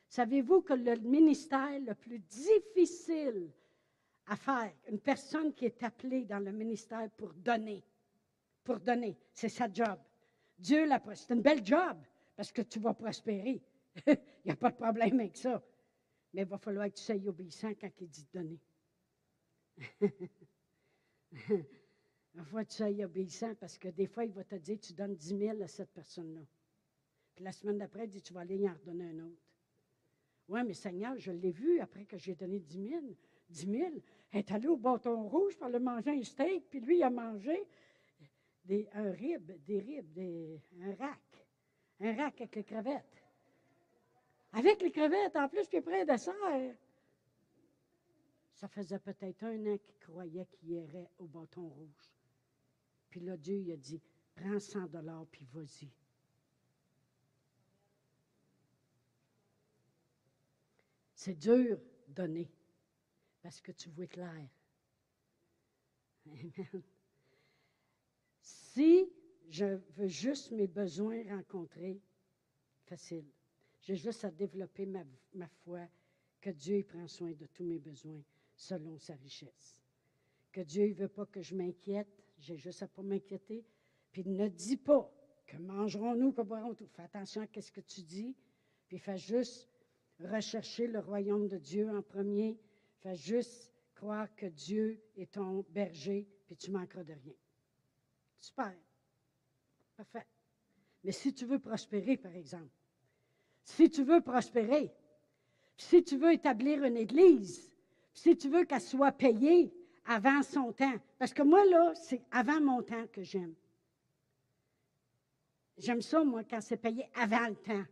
Savez-vous que le ministère le plus difficile à faire, une personne qui est appelée dans le ministère pour donner, pour donner, c'est sa job. Dieu l'a C'est une belle job parce que tu vas prospérer. il n'y a pas de problème avec ça. Mais il va falloir que tu sois obéissant quand il dit de donner. Il faut que tu sois obéissant parce que des fois, il va te dire tu donnes 10 000 à cette personne-là. Puis la semaine d'après, il dit tu vas aller y en redonner un autre. Oui, mais Seigneur, je l'ai vu après que j'ai donné 10 000. 10 000. Elle est allée au bâton rouge pour aller manger un steak, puis lui, il a mangé des, un rib, des ribs, un rack. Un rack avec les crevettes. Avec les crevettes, en plus, puis près de dessert. Ça faisait peut-être un an qu'il croyait qu'il irait au bâton rouge. Puis là, Dieu il a dit, prends 100 dollars, puis vas-y. C'est dur donner parce que tu vois clair. Amen. Si je veux juste mes besoins rencontrés, facile. J'ai juste à développer ma, foi que Dieu prend soin de tous mes besoins selon sa richesse. Que Dieu ne veut pas que je m'inquiète, j'ai juste à pas m'inquiéter. Puis ne dis pas que mangerons-nous, que boirons nous Fais attention à ce que tu dis. Puis fais juste rechercher le royaume de Dieu en premier. Fais juste croire que Dieu est ton berger, puis tu manqueras de rien. Super. Parfait. Mais si tu veux prospérer, par exemple, si tu veux prospérer, si tu veux établir une église, Si tu veux qu'elle soit payée avant son temps, parce que moi, là, c'est avant mon temps que j'aime. J'aime ça, moi, quand c'est payé avant le temps.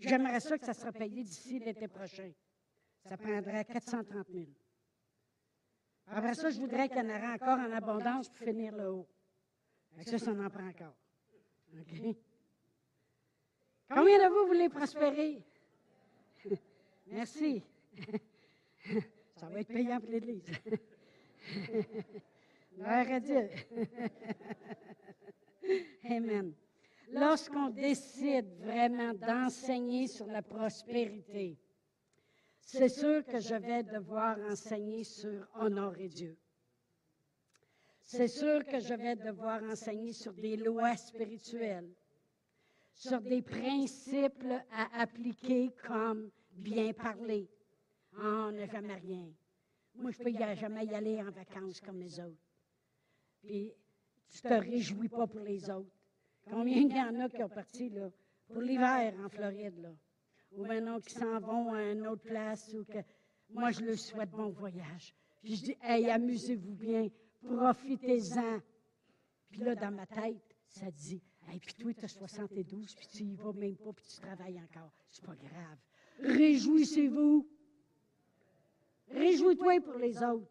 J'aimerais ça que ça soit payé d'ici l'été prochain. Ça prendrait 430 000. Après ça, je voudrais qu'il y en ait encore en abondance pour finir le haut. Ça, ça en prend encore. Combien de vous voulez prospérer? Merci. Ça va être payant pour l'Église. Gloire à Dieu. Amen. Lorsqu'on décide vraiment d'enseigner sur la prospérité, c'est sûr que je vais devoir enseigner sur honorer Dieu. C'est sûr que je vais devoir enseigner sur des lois spirituelles, sur des principes à appliquer comme bien parler. Ah, on n'a jamais rien. Moi, je ne peux jamais y aller en vacances comme les autres. Puis, tu ne te réjouis pas pour les autres. Combien il y en a qui ont parti là, pour l'hiver en Floride, là? Ou maintenant qui s'en vont à une autre place. Ou que... Moi, je leur souhaite bon voyage. Puis je dis, hey, amusez-vous bien, profitez-en. Puis là, dans ma tête, ça dit, hey, puis toi, tu as 72, puis tu y vas même pas, puis tu travailles encore. C'est pas grave. Réjouissez-vous. Réjouis-toi pour les autres.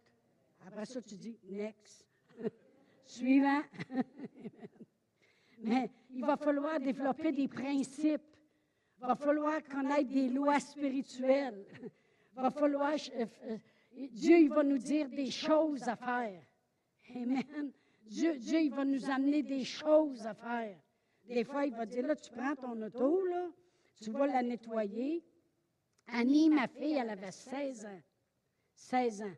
Après ça, tu dis, next. Suivant. Mais il va falloir développer des principes. Il va falloir connaître des lois spirituelles. Il va falloir. Euh, euh, Dieu, il va nous dire des choses à faire. Amen. Dieu, Dieu, il va nous amener des choses à faire. Des fois, il va dire, là, tu prends ton auto, là, tu vas la nettoyer. Annie, ma fille, elle avait 16 ans. 16 ans.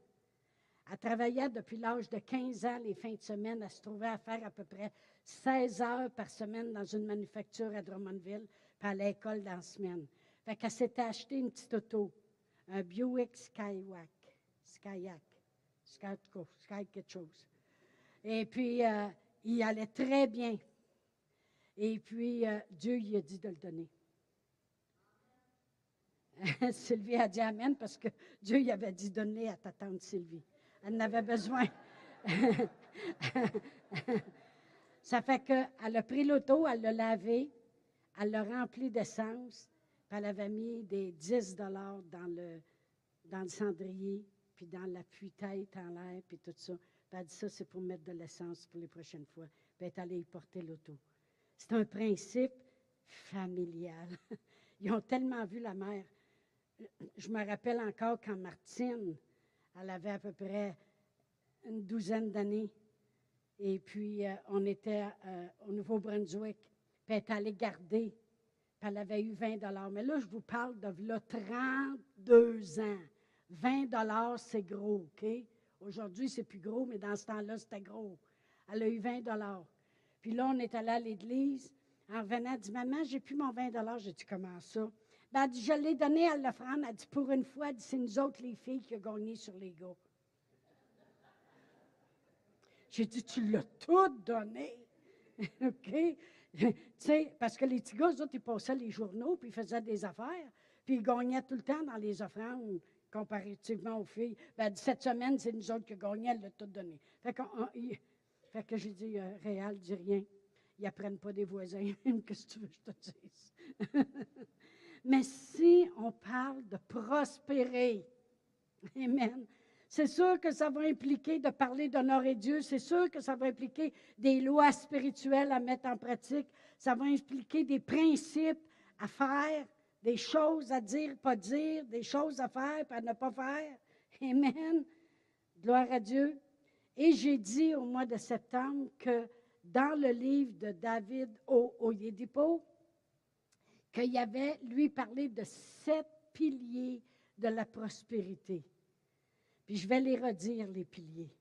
Elle travaillait depuis l'âge de 15 ans, les fins de semaine. Elle se trouvait à faire à peu près 16 heures par semaine dans une manufacture à Drummondville, puis à l'école dans la semaine. Fait qu'elle s'était acheté une petite auto, un Buick Skywalk, Skyak, Sky, Sky quelque chose. Et puis, euh, il allait très bien. Et puis, euh, Dieu lui a dit de le donner. Sylvie a dit Amen parce que Dieu lui avait dit donner à ta tante Sylvie. Elle en avait besoin. Ça fait qu'elle a pris l'auto, elle l'a lavé, elle l'a rempli d'essence, puis elle avait mis des 10 dollars dans le, dans le cendrier, puis dans l'appui-tête en l'air, puis tout ça. Puis elle dit ça, c'est pour mettre de l'essence pour les prochaines fois. Puis elle est allée y porter l'auto. C'est un principe familial. Ils ont tellement vu la mère. Je me rappelle encore quand Martine, elle avait à peu près une douzaine d'années. Et puis, euh, on était euh, au Nouveau-Brunswick. Puis, elle est allée garder. Puis, elle avait eu 20 Mais là, je vous parle de là, 32 ans. 20 c'est gros, OK? Aujourd'hui, c'est plus gros, mais dans ce temps-là, c'était gros. Elle a eu 20 Puis là, on est allé à l'église. En revenant, elle dit Maman, j'ai plus mon 20 J'ai dit Comment ça? Ben, elle dit Je l'ai donné à l'offrande. Elle dit Pour une fois, c'est nous autres, les filles, qui avons gagné sur les gars. J'ai dit, tu l'as tout donné. OK? tu sais, parce que les petits gars, eux autres, ils passaient les journaux, puis ils faisaient des affaires, puis ils gagnaient tout le temps dans les offrandes comparativement aux filles. Ben, cette semaine, c'est nous autres qui gagnaient, elle l'a tout donné. Fait, fait que j'ai dit, euh, Réal, dis rien. Ils n'apprennent pas des voisins. Qu'est-ce que tu veux que je te dise? Mais si on parle de prospérer, Amen, c'est sûr que ça va impliquer de parler d'honorer Dieu. C'est sûr que ça va impliquer des lois spirituelles à mettre en pratique. Ça va impliquer des principes à faire, des choses à dire, pas dire, des choses à faire, pas ne pas faire. Amen. Gloire à Dieu. Et j'ai dit au mois de septembre que dans le livre de David au, Yédipo, qu'il y avait, lui, parlé de sept piliers de la prospérité. Puis je vais les redire, les piliers.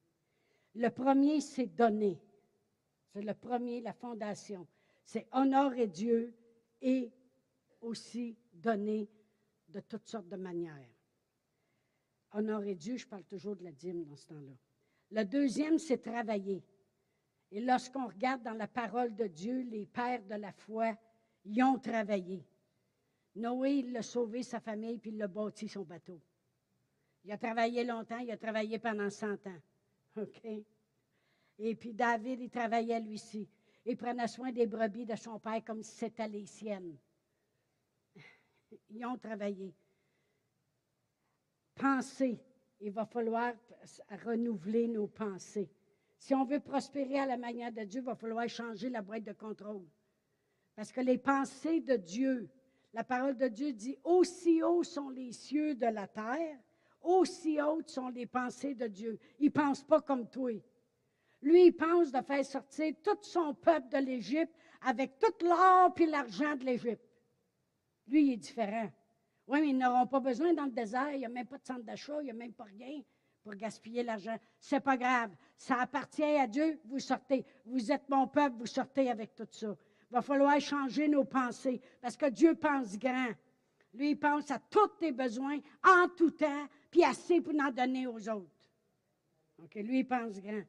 Le premier, c'est donner. C'est le premier, la fondation. C'est honorer Dieu et aussi donner de toutes sortes de manières. Honorer Dieu, je parle toujours de la dîme dans ce temps-là. Le deuxième, c'est travailler. Et lorsqu'on regarde dans la parole de Dieu, les pères de la foi, ils ont travaillé. Noé, il a sauvé sa famille, puis il a bâti son bateau. Il a travaillé longtemps, il a travaillé pendant 100 ans. OK? Et puis David, il travaillait lui aussi. Il prenait soin des brebis de son père comme si c'était les siennes. Ils ont travaillé. Pensez, il va falloir renouveler nos pensées. Si on veut prospérer à la manière de Dieu, il va falloir changer la boîte de contrôle. Parce que les pensées de Dieu, la parole de Dieu dit, aussi hauts sont les cieux de la terre, aussi hautes sont les pensées de Dieu. Il ne pense pas comme toi. Lui, il pense de faire sortir tout son peuple de l'Égypte avec tout l'or et l'argent de l'Égypte. Lui, il est différent. Oui, mais ils n'auront pas besoin dans le désert. Il n'y a même pas de centre d'achat, il n'y a même pas rien pour gaspiller l'argent. C'est pas grave. Ça appartient à Dieu. Vous sortez. Vous êtes mon peuple, vous sortez avec tout ça. Il va falloir changer nos pensées parce que Dieu pense grand. Lui, il pense à tous tes besoins en tout temps, puis assez pour en donner aux autres. OK, lui, il pense grand.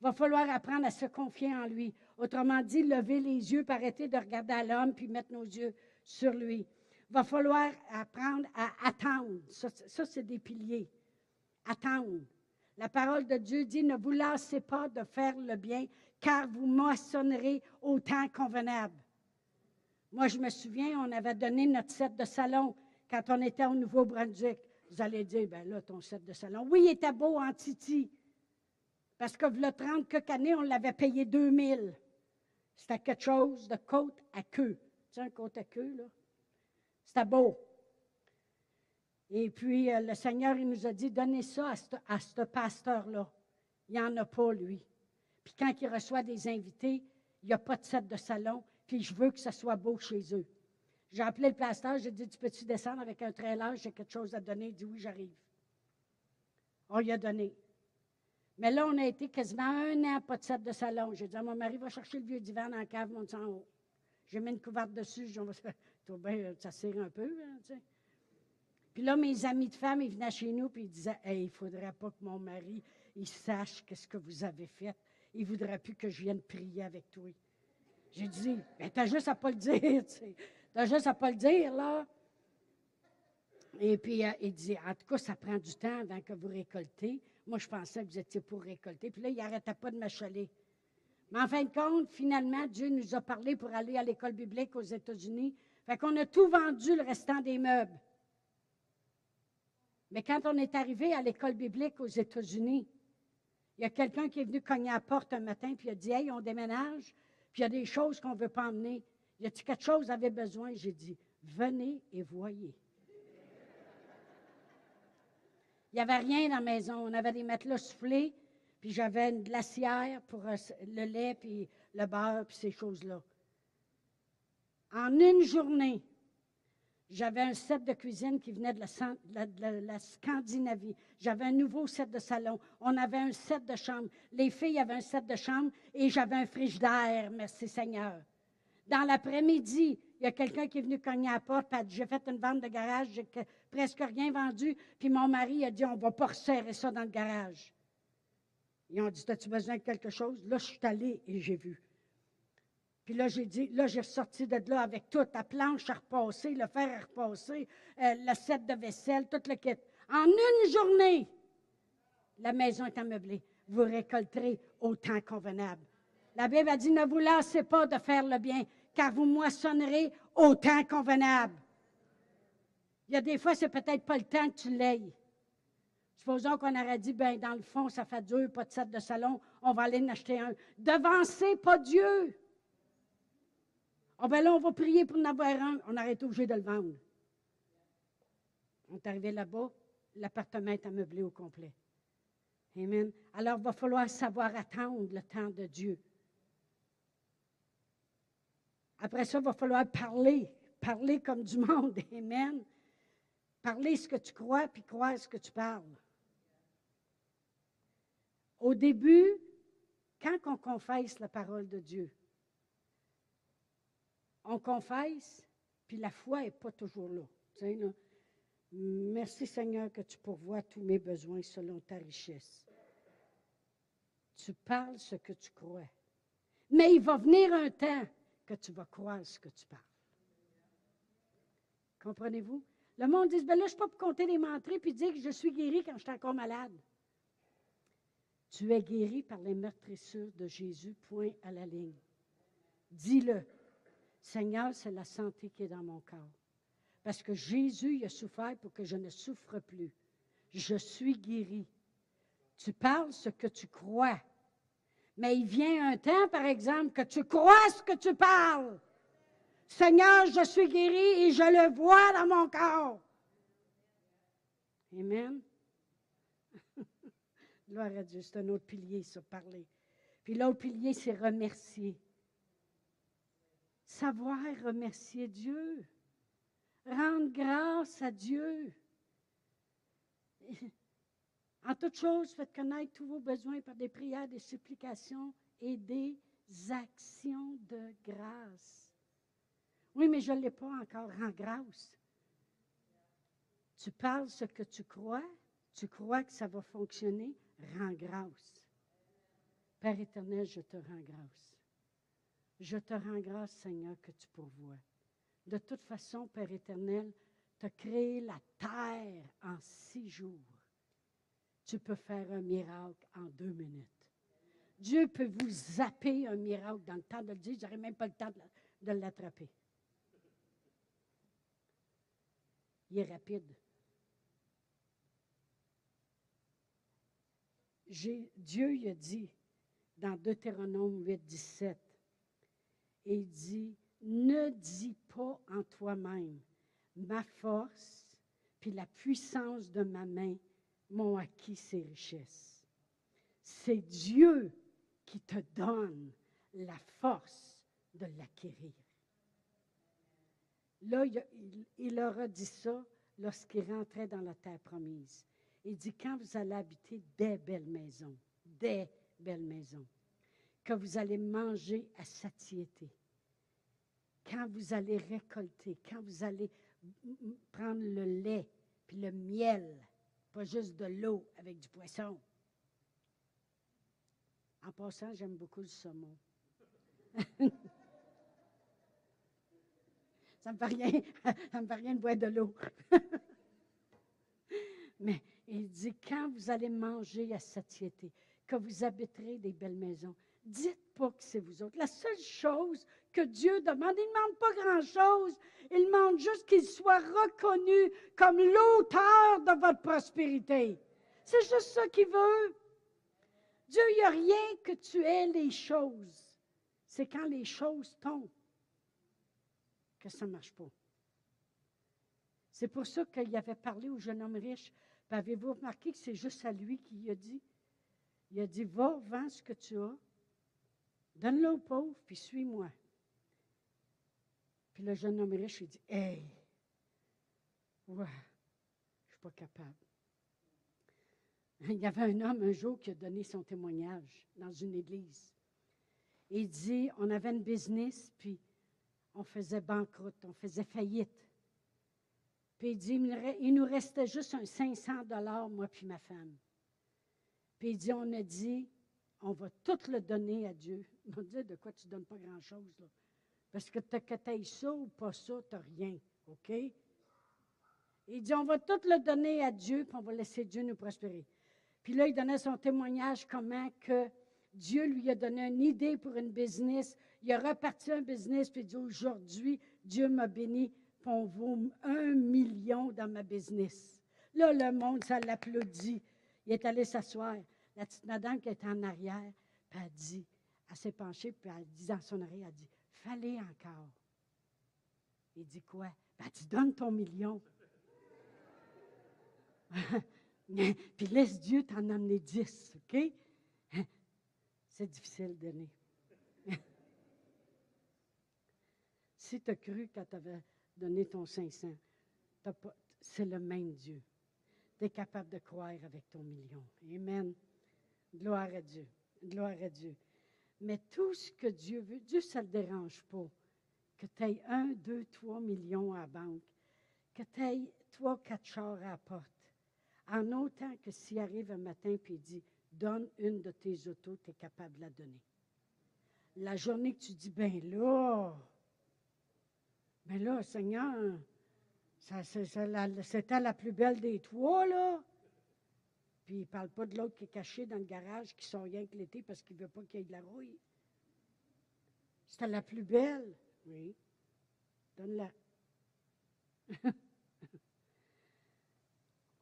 Il va falloir apprendre à se confier en lui. Autrement dit, lever les yeux, arrêter de regarder à l'homme, puis mettre nos yeux sur lui. Il va falloir apprendre à attendre. Ça, c'est des piliers. Attendre. La parole de Dieu dit, ne vous lassez pas de faire le bien, car vous moissonnerez au temps convenable. Moi, je me souviens, on avait donné notre set de salon quand on était au Nouveau-Brunswick. Vous allez dire, ben là, ton set de salon. Oui, il était beau en Titi. Parce que le 30 quelques on l'avait payé 2000. C'était quelque chose de côte à queue. Tu sais, un côte à queue, là? C'était beau. Et puis, euh, le Seigneur, il nous a dit, donnez ça à ce, pasteur-là. Il n'y en a pas, lui. Puis quand il reçoit des invités, il n'y a pas de set de salon, puis je veux que ça soit beau chez eux. J'ai appelé le pasteur, j'ai dit, tu peux-tu descendre avec un trailer, j'ai quelque chose à donner. Il dit, oui, j'arrive. On lui a donné. Mais là, on a été quasiment un an, pas de set de salon. J'ai dit à mon mari, va chercher le vieux divan dans la cave, monte en haut. J'ai mis une couverte dessus, je dis, bien, ça sert un peu, hein. Puis là, mes amis de femmes, ils venaient chez nous, puis ils disaient, il ne faudrait pas que mon mari, il sache qu'est-ce que vous avez fait. Il ne voudrait plus que je vienne prier avec toi. J'ai dit, ben, t'as juste à pas le dire, tu. T'as juste à pas le dire, là. Et puis, euh, il dit, en tout cas, ça prend du temps avant que vous récoltez. Moi, je pensais que vous étiez pour récolter. Puis là, il n'arrêtait pas de m'achaler. Mais en fin de compte, finalement, Dieu nous a parlé pour aller à l'école biblique aux États-Unis. Fait qu'on a tout vendu, le restant des meubles. Mais quand on est arrivé à l'école biblique aux États-Unis, il y a quelqu'un qui est venu cogner à la porte un matin, puis il a dit Hey, on déménage, puis il y a des choses qu'on ne veut pas emmener. Y a-t-il quelque chose avait besoin? J'ai dit Venez et voyez. Il n'y avait rien dans la maison. On avait des matelas soufflés, puis j'avais une glacière pour euh, le lait, puis le beurre, puis ces choses-là. En une journée, j'avais un set de cuisine qui venait de la, Scandinavie. J'avais un nouveau set de salon. On avait un set de chambre. Les filles avaient un set de chambre et j'avais un frigidaire, merci Seigneur. Dans l'après-midi, il y a quelqu'un qui est venu cogner à la porte, j'ai fait une vente de garage, j'ai presque rien vendu, puis mon mari a dit, on va pas resserrer ça dans le garage. Ils ont dit, as-tu besoin de quelque chose? Là, je suis allée et j'ai vu. Puis là, j'ai dit, là, j'ai sorti de là avec toute la planche à repasser, le fer à repasser, euh, la set de vaisselle, tout le kit. En une journée, la maison est ameublée. Vous récolterez au temps convenable. La Bible a dit, ne vous lassez pas de faire le bien, car vous moissonnerez au temps convenable. Il y a des fois, c'est peut-être pas le temps que tu l'aies. Supposons qu'on aurait dit, ben, dans le fond, ça fait deux, pas de set de salon, on va aller en acheter un. Devancez pas Dieu. Ah ben là, on va prier pour en avoir un. On aurait été obligé de le vendre. On est arrivé là-bas, l'appartement est ameublé au complet. Amen. Alors, il va falloir savoir attendre le temps de Dieu. Après ça, il va falloir parler, parler comme du monde. Amen. Parler ce que tu crois, puis croire ce que tu parles. Au début, quand on confesse la parole de Dieu, on confesse, puis la foi n'est pas toujours là. Merci Seigneur que tu pourvois tous mes besoins selon ta richesse. Tu parles ce que tu crois. Mais il va venir un temps que tu vas croire ce que tu parles. Comprenez-vous? Le monde dit, ben là, je ne suis pas pour compter les mentrées puis dire que je suis guéri quand je suis encore malade. Tu es guéri par les meurtrissures de Jésus, point à la ligne. Dis-le. Seigneur, c'est la santé qui est dans mon corps. Parce que Jésus il a souffert pour que je ne souffre plus. Je suis guéri. Tu parles ce que tu crois. Mais il vient un temps, par exemple, que tu crois ce que tu parles. Seigneur, je suis guéri et je le vois dans mon corps. Amen. Gloire à Dieu, c'est un autre pilier, ça, parler. Puis l'autre pilier, c'est remercier. Savoir remercier Dieu. Rendre grâce à Dieu. En toute chose, faites connaître tous vos besoins par des prières, des supplications et des actions de grâce. Oui, mais je ne l'ai pas encore. Rends grâce. Tu parles ce que tu crois, tu crois que ça va fonctionner, rends grâce. Père éternel, je te rends grâce. Je te rends grâce, Seigneur, que tu pourvois. De toute façon, Père éternel, tu as créé la terre en six jours. Tu peux faire un miracle en deux minutes. Dieu peut vous zapper un miracle dans le temps de le dire. Je n'aurai même pas le temps de l'attraper. Il est rapide. Dieu il a dit dans Deutéronome 8, 17, et il dit, ne dis pas en toi-même, ma force, puis la puissance de ma main m'ont acquis ces richesses. C'est Dieu qui te donne la force de l'acquérir. Là, il, il, leur a dit ça lorsqu'il rentrait dans la terre promise. Il dit, quand vous allez habiter des belles maisons, des belles maisons, que vous allez manger à satiété, quand vous allez récolter, quand vous allez prendre le lait puis le miel, pas juste de l'eau avec du poisson. En passant, j'aime beaucoup le saumon. ça me me fait rien de boire de l'eau. Mais il dit, quand vous allez manger à satiété, que vous habiterez des belles maisons, dites pas que c'est vous autres. La seule chose que Dieu demande, il ne demande pas grand-chose, il demande juste qu'il soit reconnu comme l'auteur de votre prospérité. C'est juste ça qu'il veut. Dieu, il n'y a rien que tu aies les choses. C'est quand les choses tombent que ça ne marche pas. C'est pour ça qu'il avait parlé au jeune homme riche. Avez-vous remarqué que c'est juste à lui qu'il a dit? Il a dit, va, vends ce que tu as, donne-le aux pauvres, puis suis-moi. Puis le jeune homme riche, il dit, hey, ouais, je ne suis pas capable. Il y avait un homme un jour qui a donné son témoignage dans une église. Il dit, on avait une business, puis on faisait banqueroute, on faisait faillite. Puis il dit, il nous restait juste un 500 dollars, moi puis ma femme. Puis il dit, on a dit, on va tout le donner à Dieu. On dit, de quoi tu ne donnes pas grand-chose? Parce que que tu ça ou pas ça, tu n'as rien, OK? Il dit, on va tout le donner à Dieu, puis on va laisser Dieu nous prospérer. Puis là, il donnait son témoignage comment que Dieu lui a donné une idée pour une business. Il a reparti un business, puis il dit, aujourd'hui, Dieu m'a béni on vaut un million dans ma business. Là, le monde, ça l'applaudit. Il est allé s'asseoir. La petite madame qui est en arrière, puis elle dit, elle s'est penchée, puis elle dit dans son oreille, elle dit, fallait encore. Il dit quoi? Ben, tu donnes ton million. puis laisse Dieu t'en amener dix, OK? C'est difficile de donner. si tu as cru quand tu avais donner ton 500. C'est le même Dieu. Tu es capable de croire avec ton million. Amen. Gloire à Dieu. Gloire à Dieu. Mais tout ce que Dieu veut, Dieu, ça ne le dérange pas. Que tu aies un, deux, trois millions à banque. Que tu aies trois, quatre chars à la porte. En autant que s'il arrive un matin et il dit Donne une de tes autos, tu es capable de la donner. La journée que tu dis Ben là, mais là, Seigneur, C'était la plus belle des trois, là. Puis il ne parle pas de l'autre qui est caché dans le garage, qui sont rien que l'été parce qu'il ne veut pas qu'il y ait de la rouille. C'était la plus belle. Oui. Donne-la.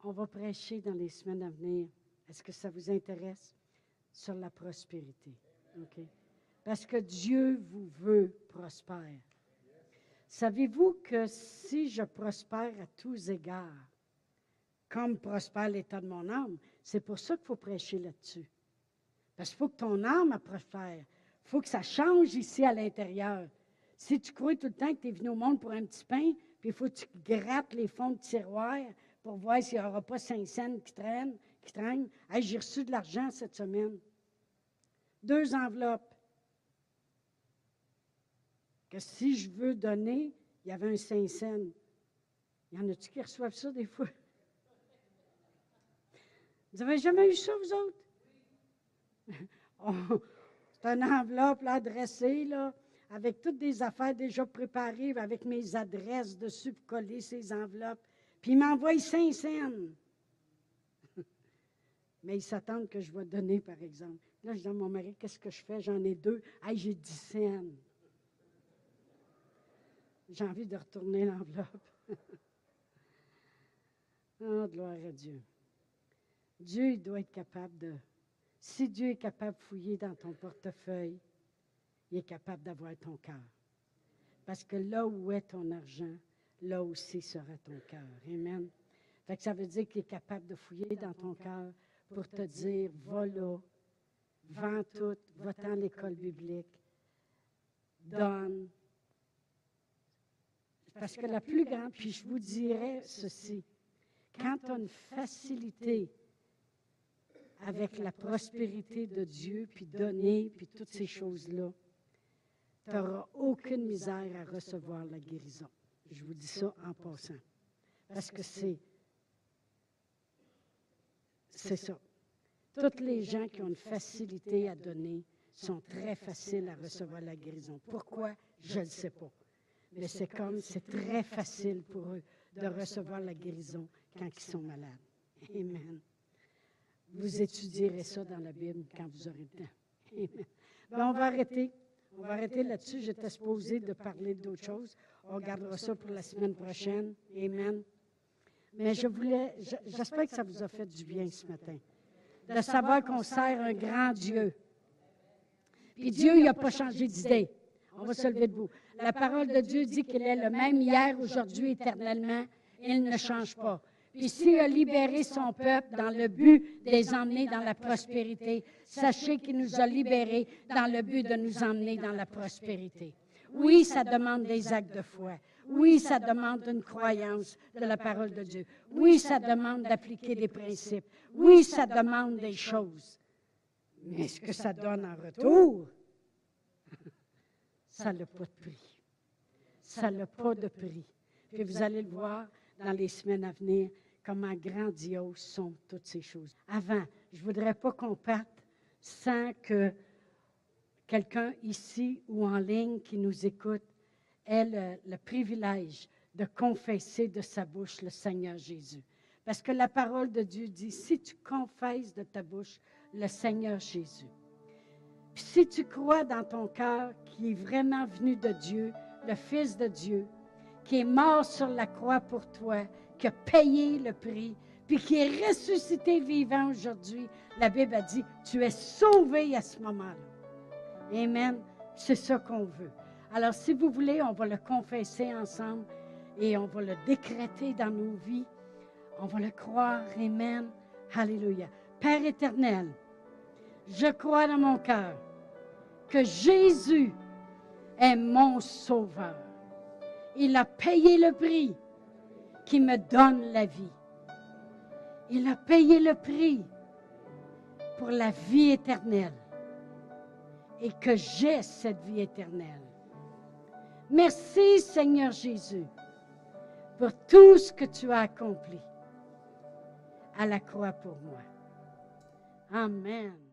On va prêcher dans les semaines à venir. Est-ce que ça vous intéresse? Sur la prospérité. OK? Parce que Dieu vous veut prospère. Savez-vous que si je prospère à tous égards, comme prospère l'état de mon âme, c'est pour ça qu'il faut prêcher là-dessus. Parce qu'il faut que ton âme prospère. Il faut que ça change ici à l'intérieur. Si tu crois tout le temps que tu es venu au monde pour un petit pain, puis il faut que tu grattes les fonds de tiroir pour voir s'il n'y aura pas cinq cents qui traînent, qui traînent. j'ai reçu de l'argent cette semaine. Deux enveloppes que si je veux donner, il y avait un cinq cents. Y en a-tu qui reçoivent ça des fois? Vous n'avez jamais eu ça, vous autres? c'est une enveloppe là, là, avec toutes des affaires déjà préparées, avec mes adresses dessus pour coller ces enveloppes. Puis il m'envoie cinq cents. Mais ils s'attendent que je vais donner, par exemple. Là, je dis à mon mari, qu'est-ce que je fais? J'en ai deux. Hey, j'ai dix cents. J'ai envie de retourner l'enveloppe. oh, gloire à Dieu. Dieu il doit être capable de... Si Dieu est capable de fouiller dans ton portefeuille, il est capable d'avoir ton cœur. Parce que là où est ton argent, là aussi sera ton cœur. Amen. Fait ça veut dire qu'il est capable de fouiller dans ton cœur pour te dire, va là, vends tout, va-t'en l'école biblique, donne, parce que la plus grande, puis je vous dirais ceci, quand tu as une facilité avec la prospérité de Dieu, puis donner, puis toutes ces choses-là, tu n'auras aucune misère à recevoir la guérison. Je vous dis ça en passant. Parce que c'est, c'est ça. Toutes les gens qui ont une facilité à donner sont très faciles à recevoir la guérison. Pourquoi? Je ne sais pas mais c'est comme, c'est très facile pour eux de recevoir la guérison quand ils sont malades. Amen. Vous étudierez ça dans la Bible quand vous aurez le temps. Amen. Ben, on va arrêter. On va arrêter là-dessus. J'étais supposé de parler d'autres choses. On gardera ça pour la semaine prochaine. Amen. Mais je voulais, j'espère que ça vous a fait du bien ce matin, de savoir qu'on sert un grand Dieu. Puis Dieu, il n'a pas changé d'idée. On va se lever debout. La parole de Dieu dit qu'il est le même hier, aujourd'hui, éternellement. Il ne change pas. Puis s'il a libéré son peuple dans le but de les emmener dans la prospérité, sachez qu'il nous a libérés dans le but de nous emmener dans la prospérité. Oui, ça demande des actes de foi. Oui, ça demande une croyance de la parole de Dieu. Oui, ça demande d'appliquer des principes. Oui, ça demande des choses. Mais ce que ça donne en retour, ça n'a pas de prix. Ça n'a pas de prix. Puis vous allez le voir dans les semaines à venir, comment grandioses sont toutes ces choses. Avant, je ne voudrais pas qu'on parte sans que quelqu'un ici ou en ligne qui nous écoute ait le, privilège de confesser de sa bouche le Seigneur Jésus. Parce que la parole de Dieu dit, si tu confesses de ta bouche le Seigneur Jésus, puis si tu crois dans ton cœur qu'il est vraiment venu de Dieu, le Fils de Dieu, qui est mort sur la croix pour toi, qui a payé le prix, puis qui est ressuscité vivant aujourd'hui, la Bible a dit, tu es sauvé à ce moment-là. Amen. C'est ça qu'on veut. Alors, si vous voulez, on va le confesser ensemble et on va le décréter dans nos vies. On va le croire. Amen. Alléluia. Père éternel, je crois dans mon cœur que Jésus est mon sauveur. Il a payé le prix qui me donne la vie. Il a payé le prix pour la vie éternelle et que j'ai cette vie éternelle. Merci Seigneur Jésus pour tout ce que tu as accompli à la croix pour moi. Amen.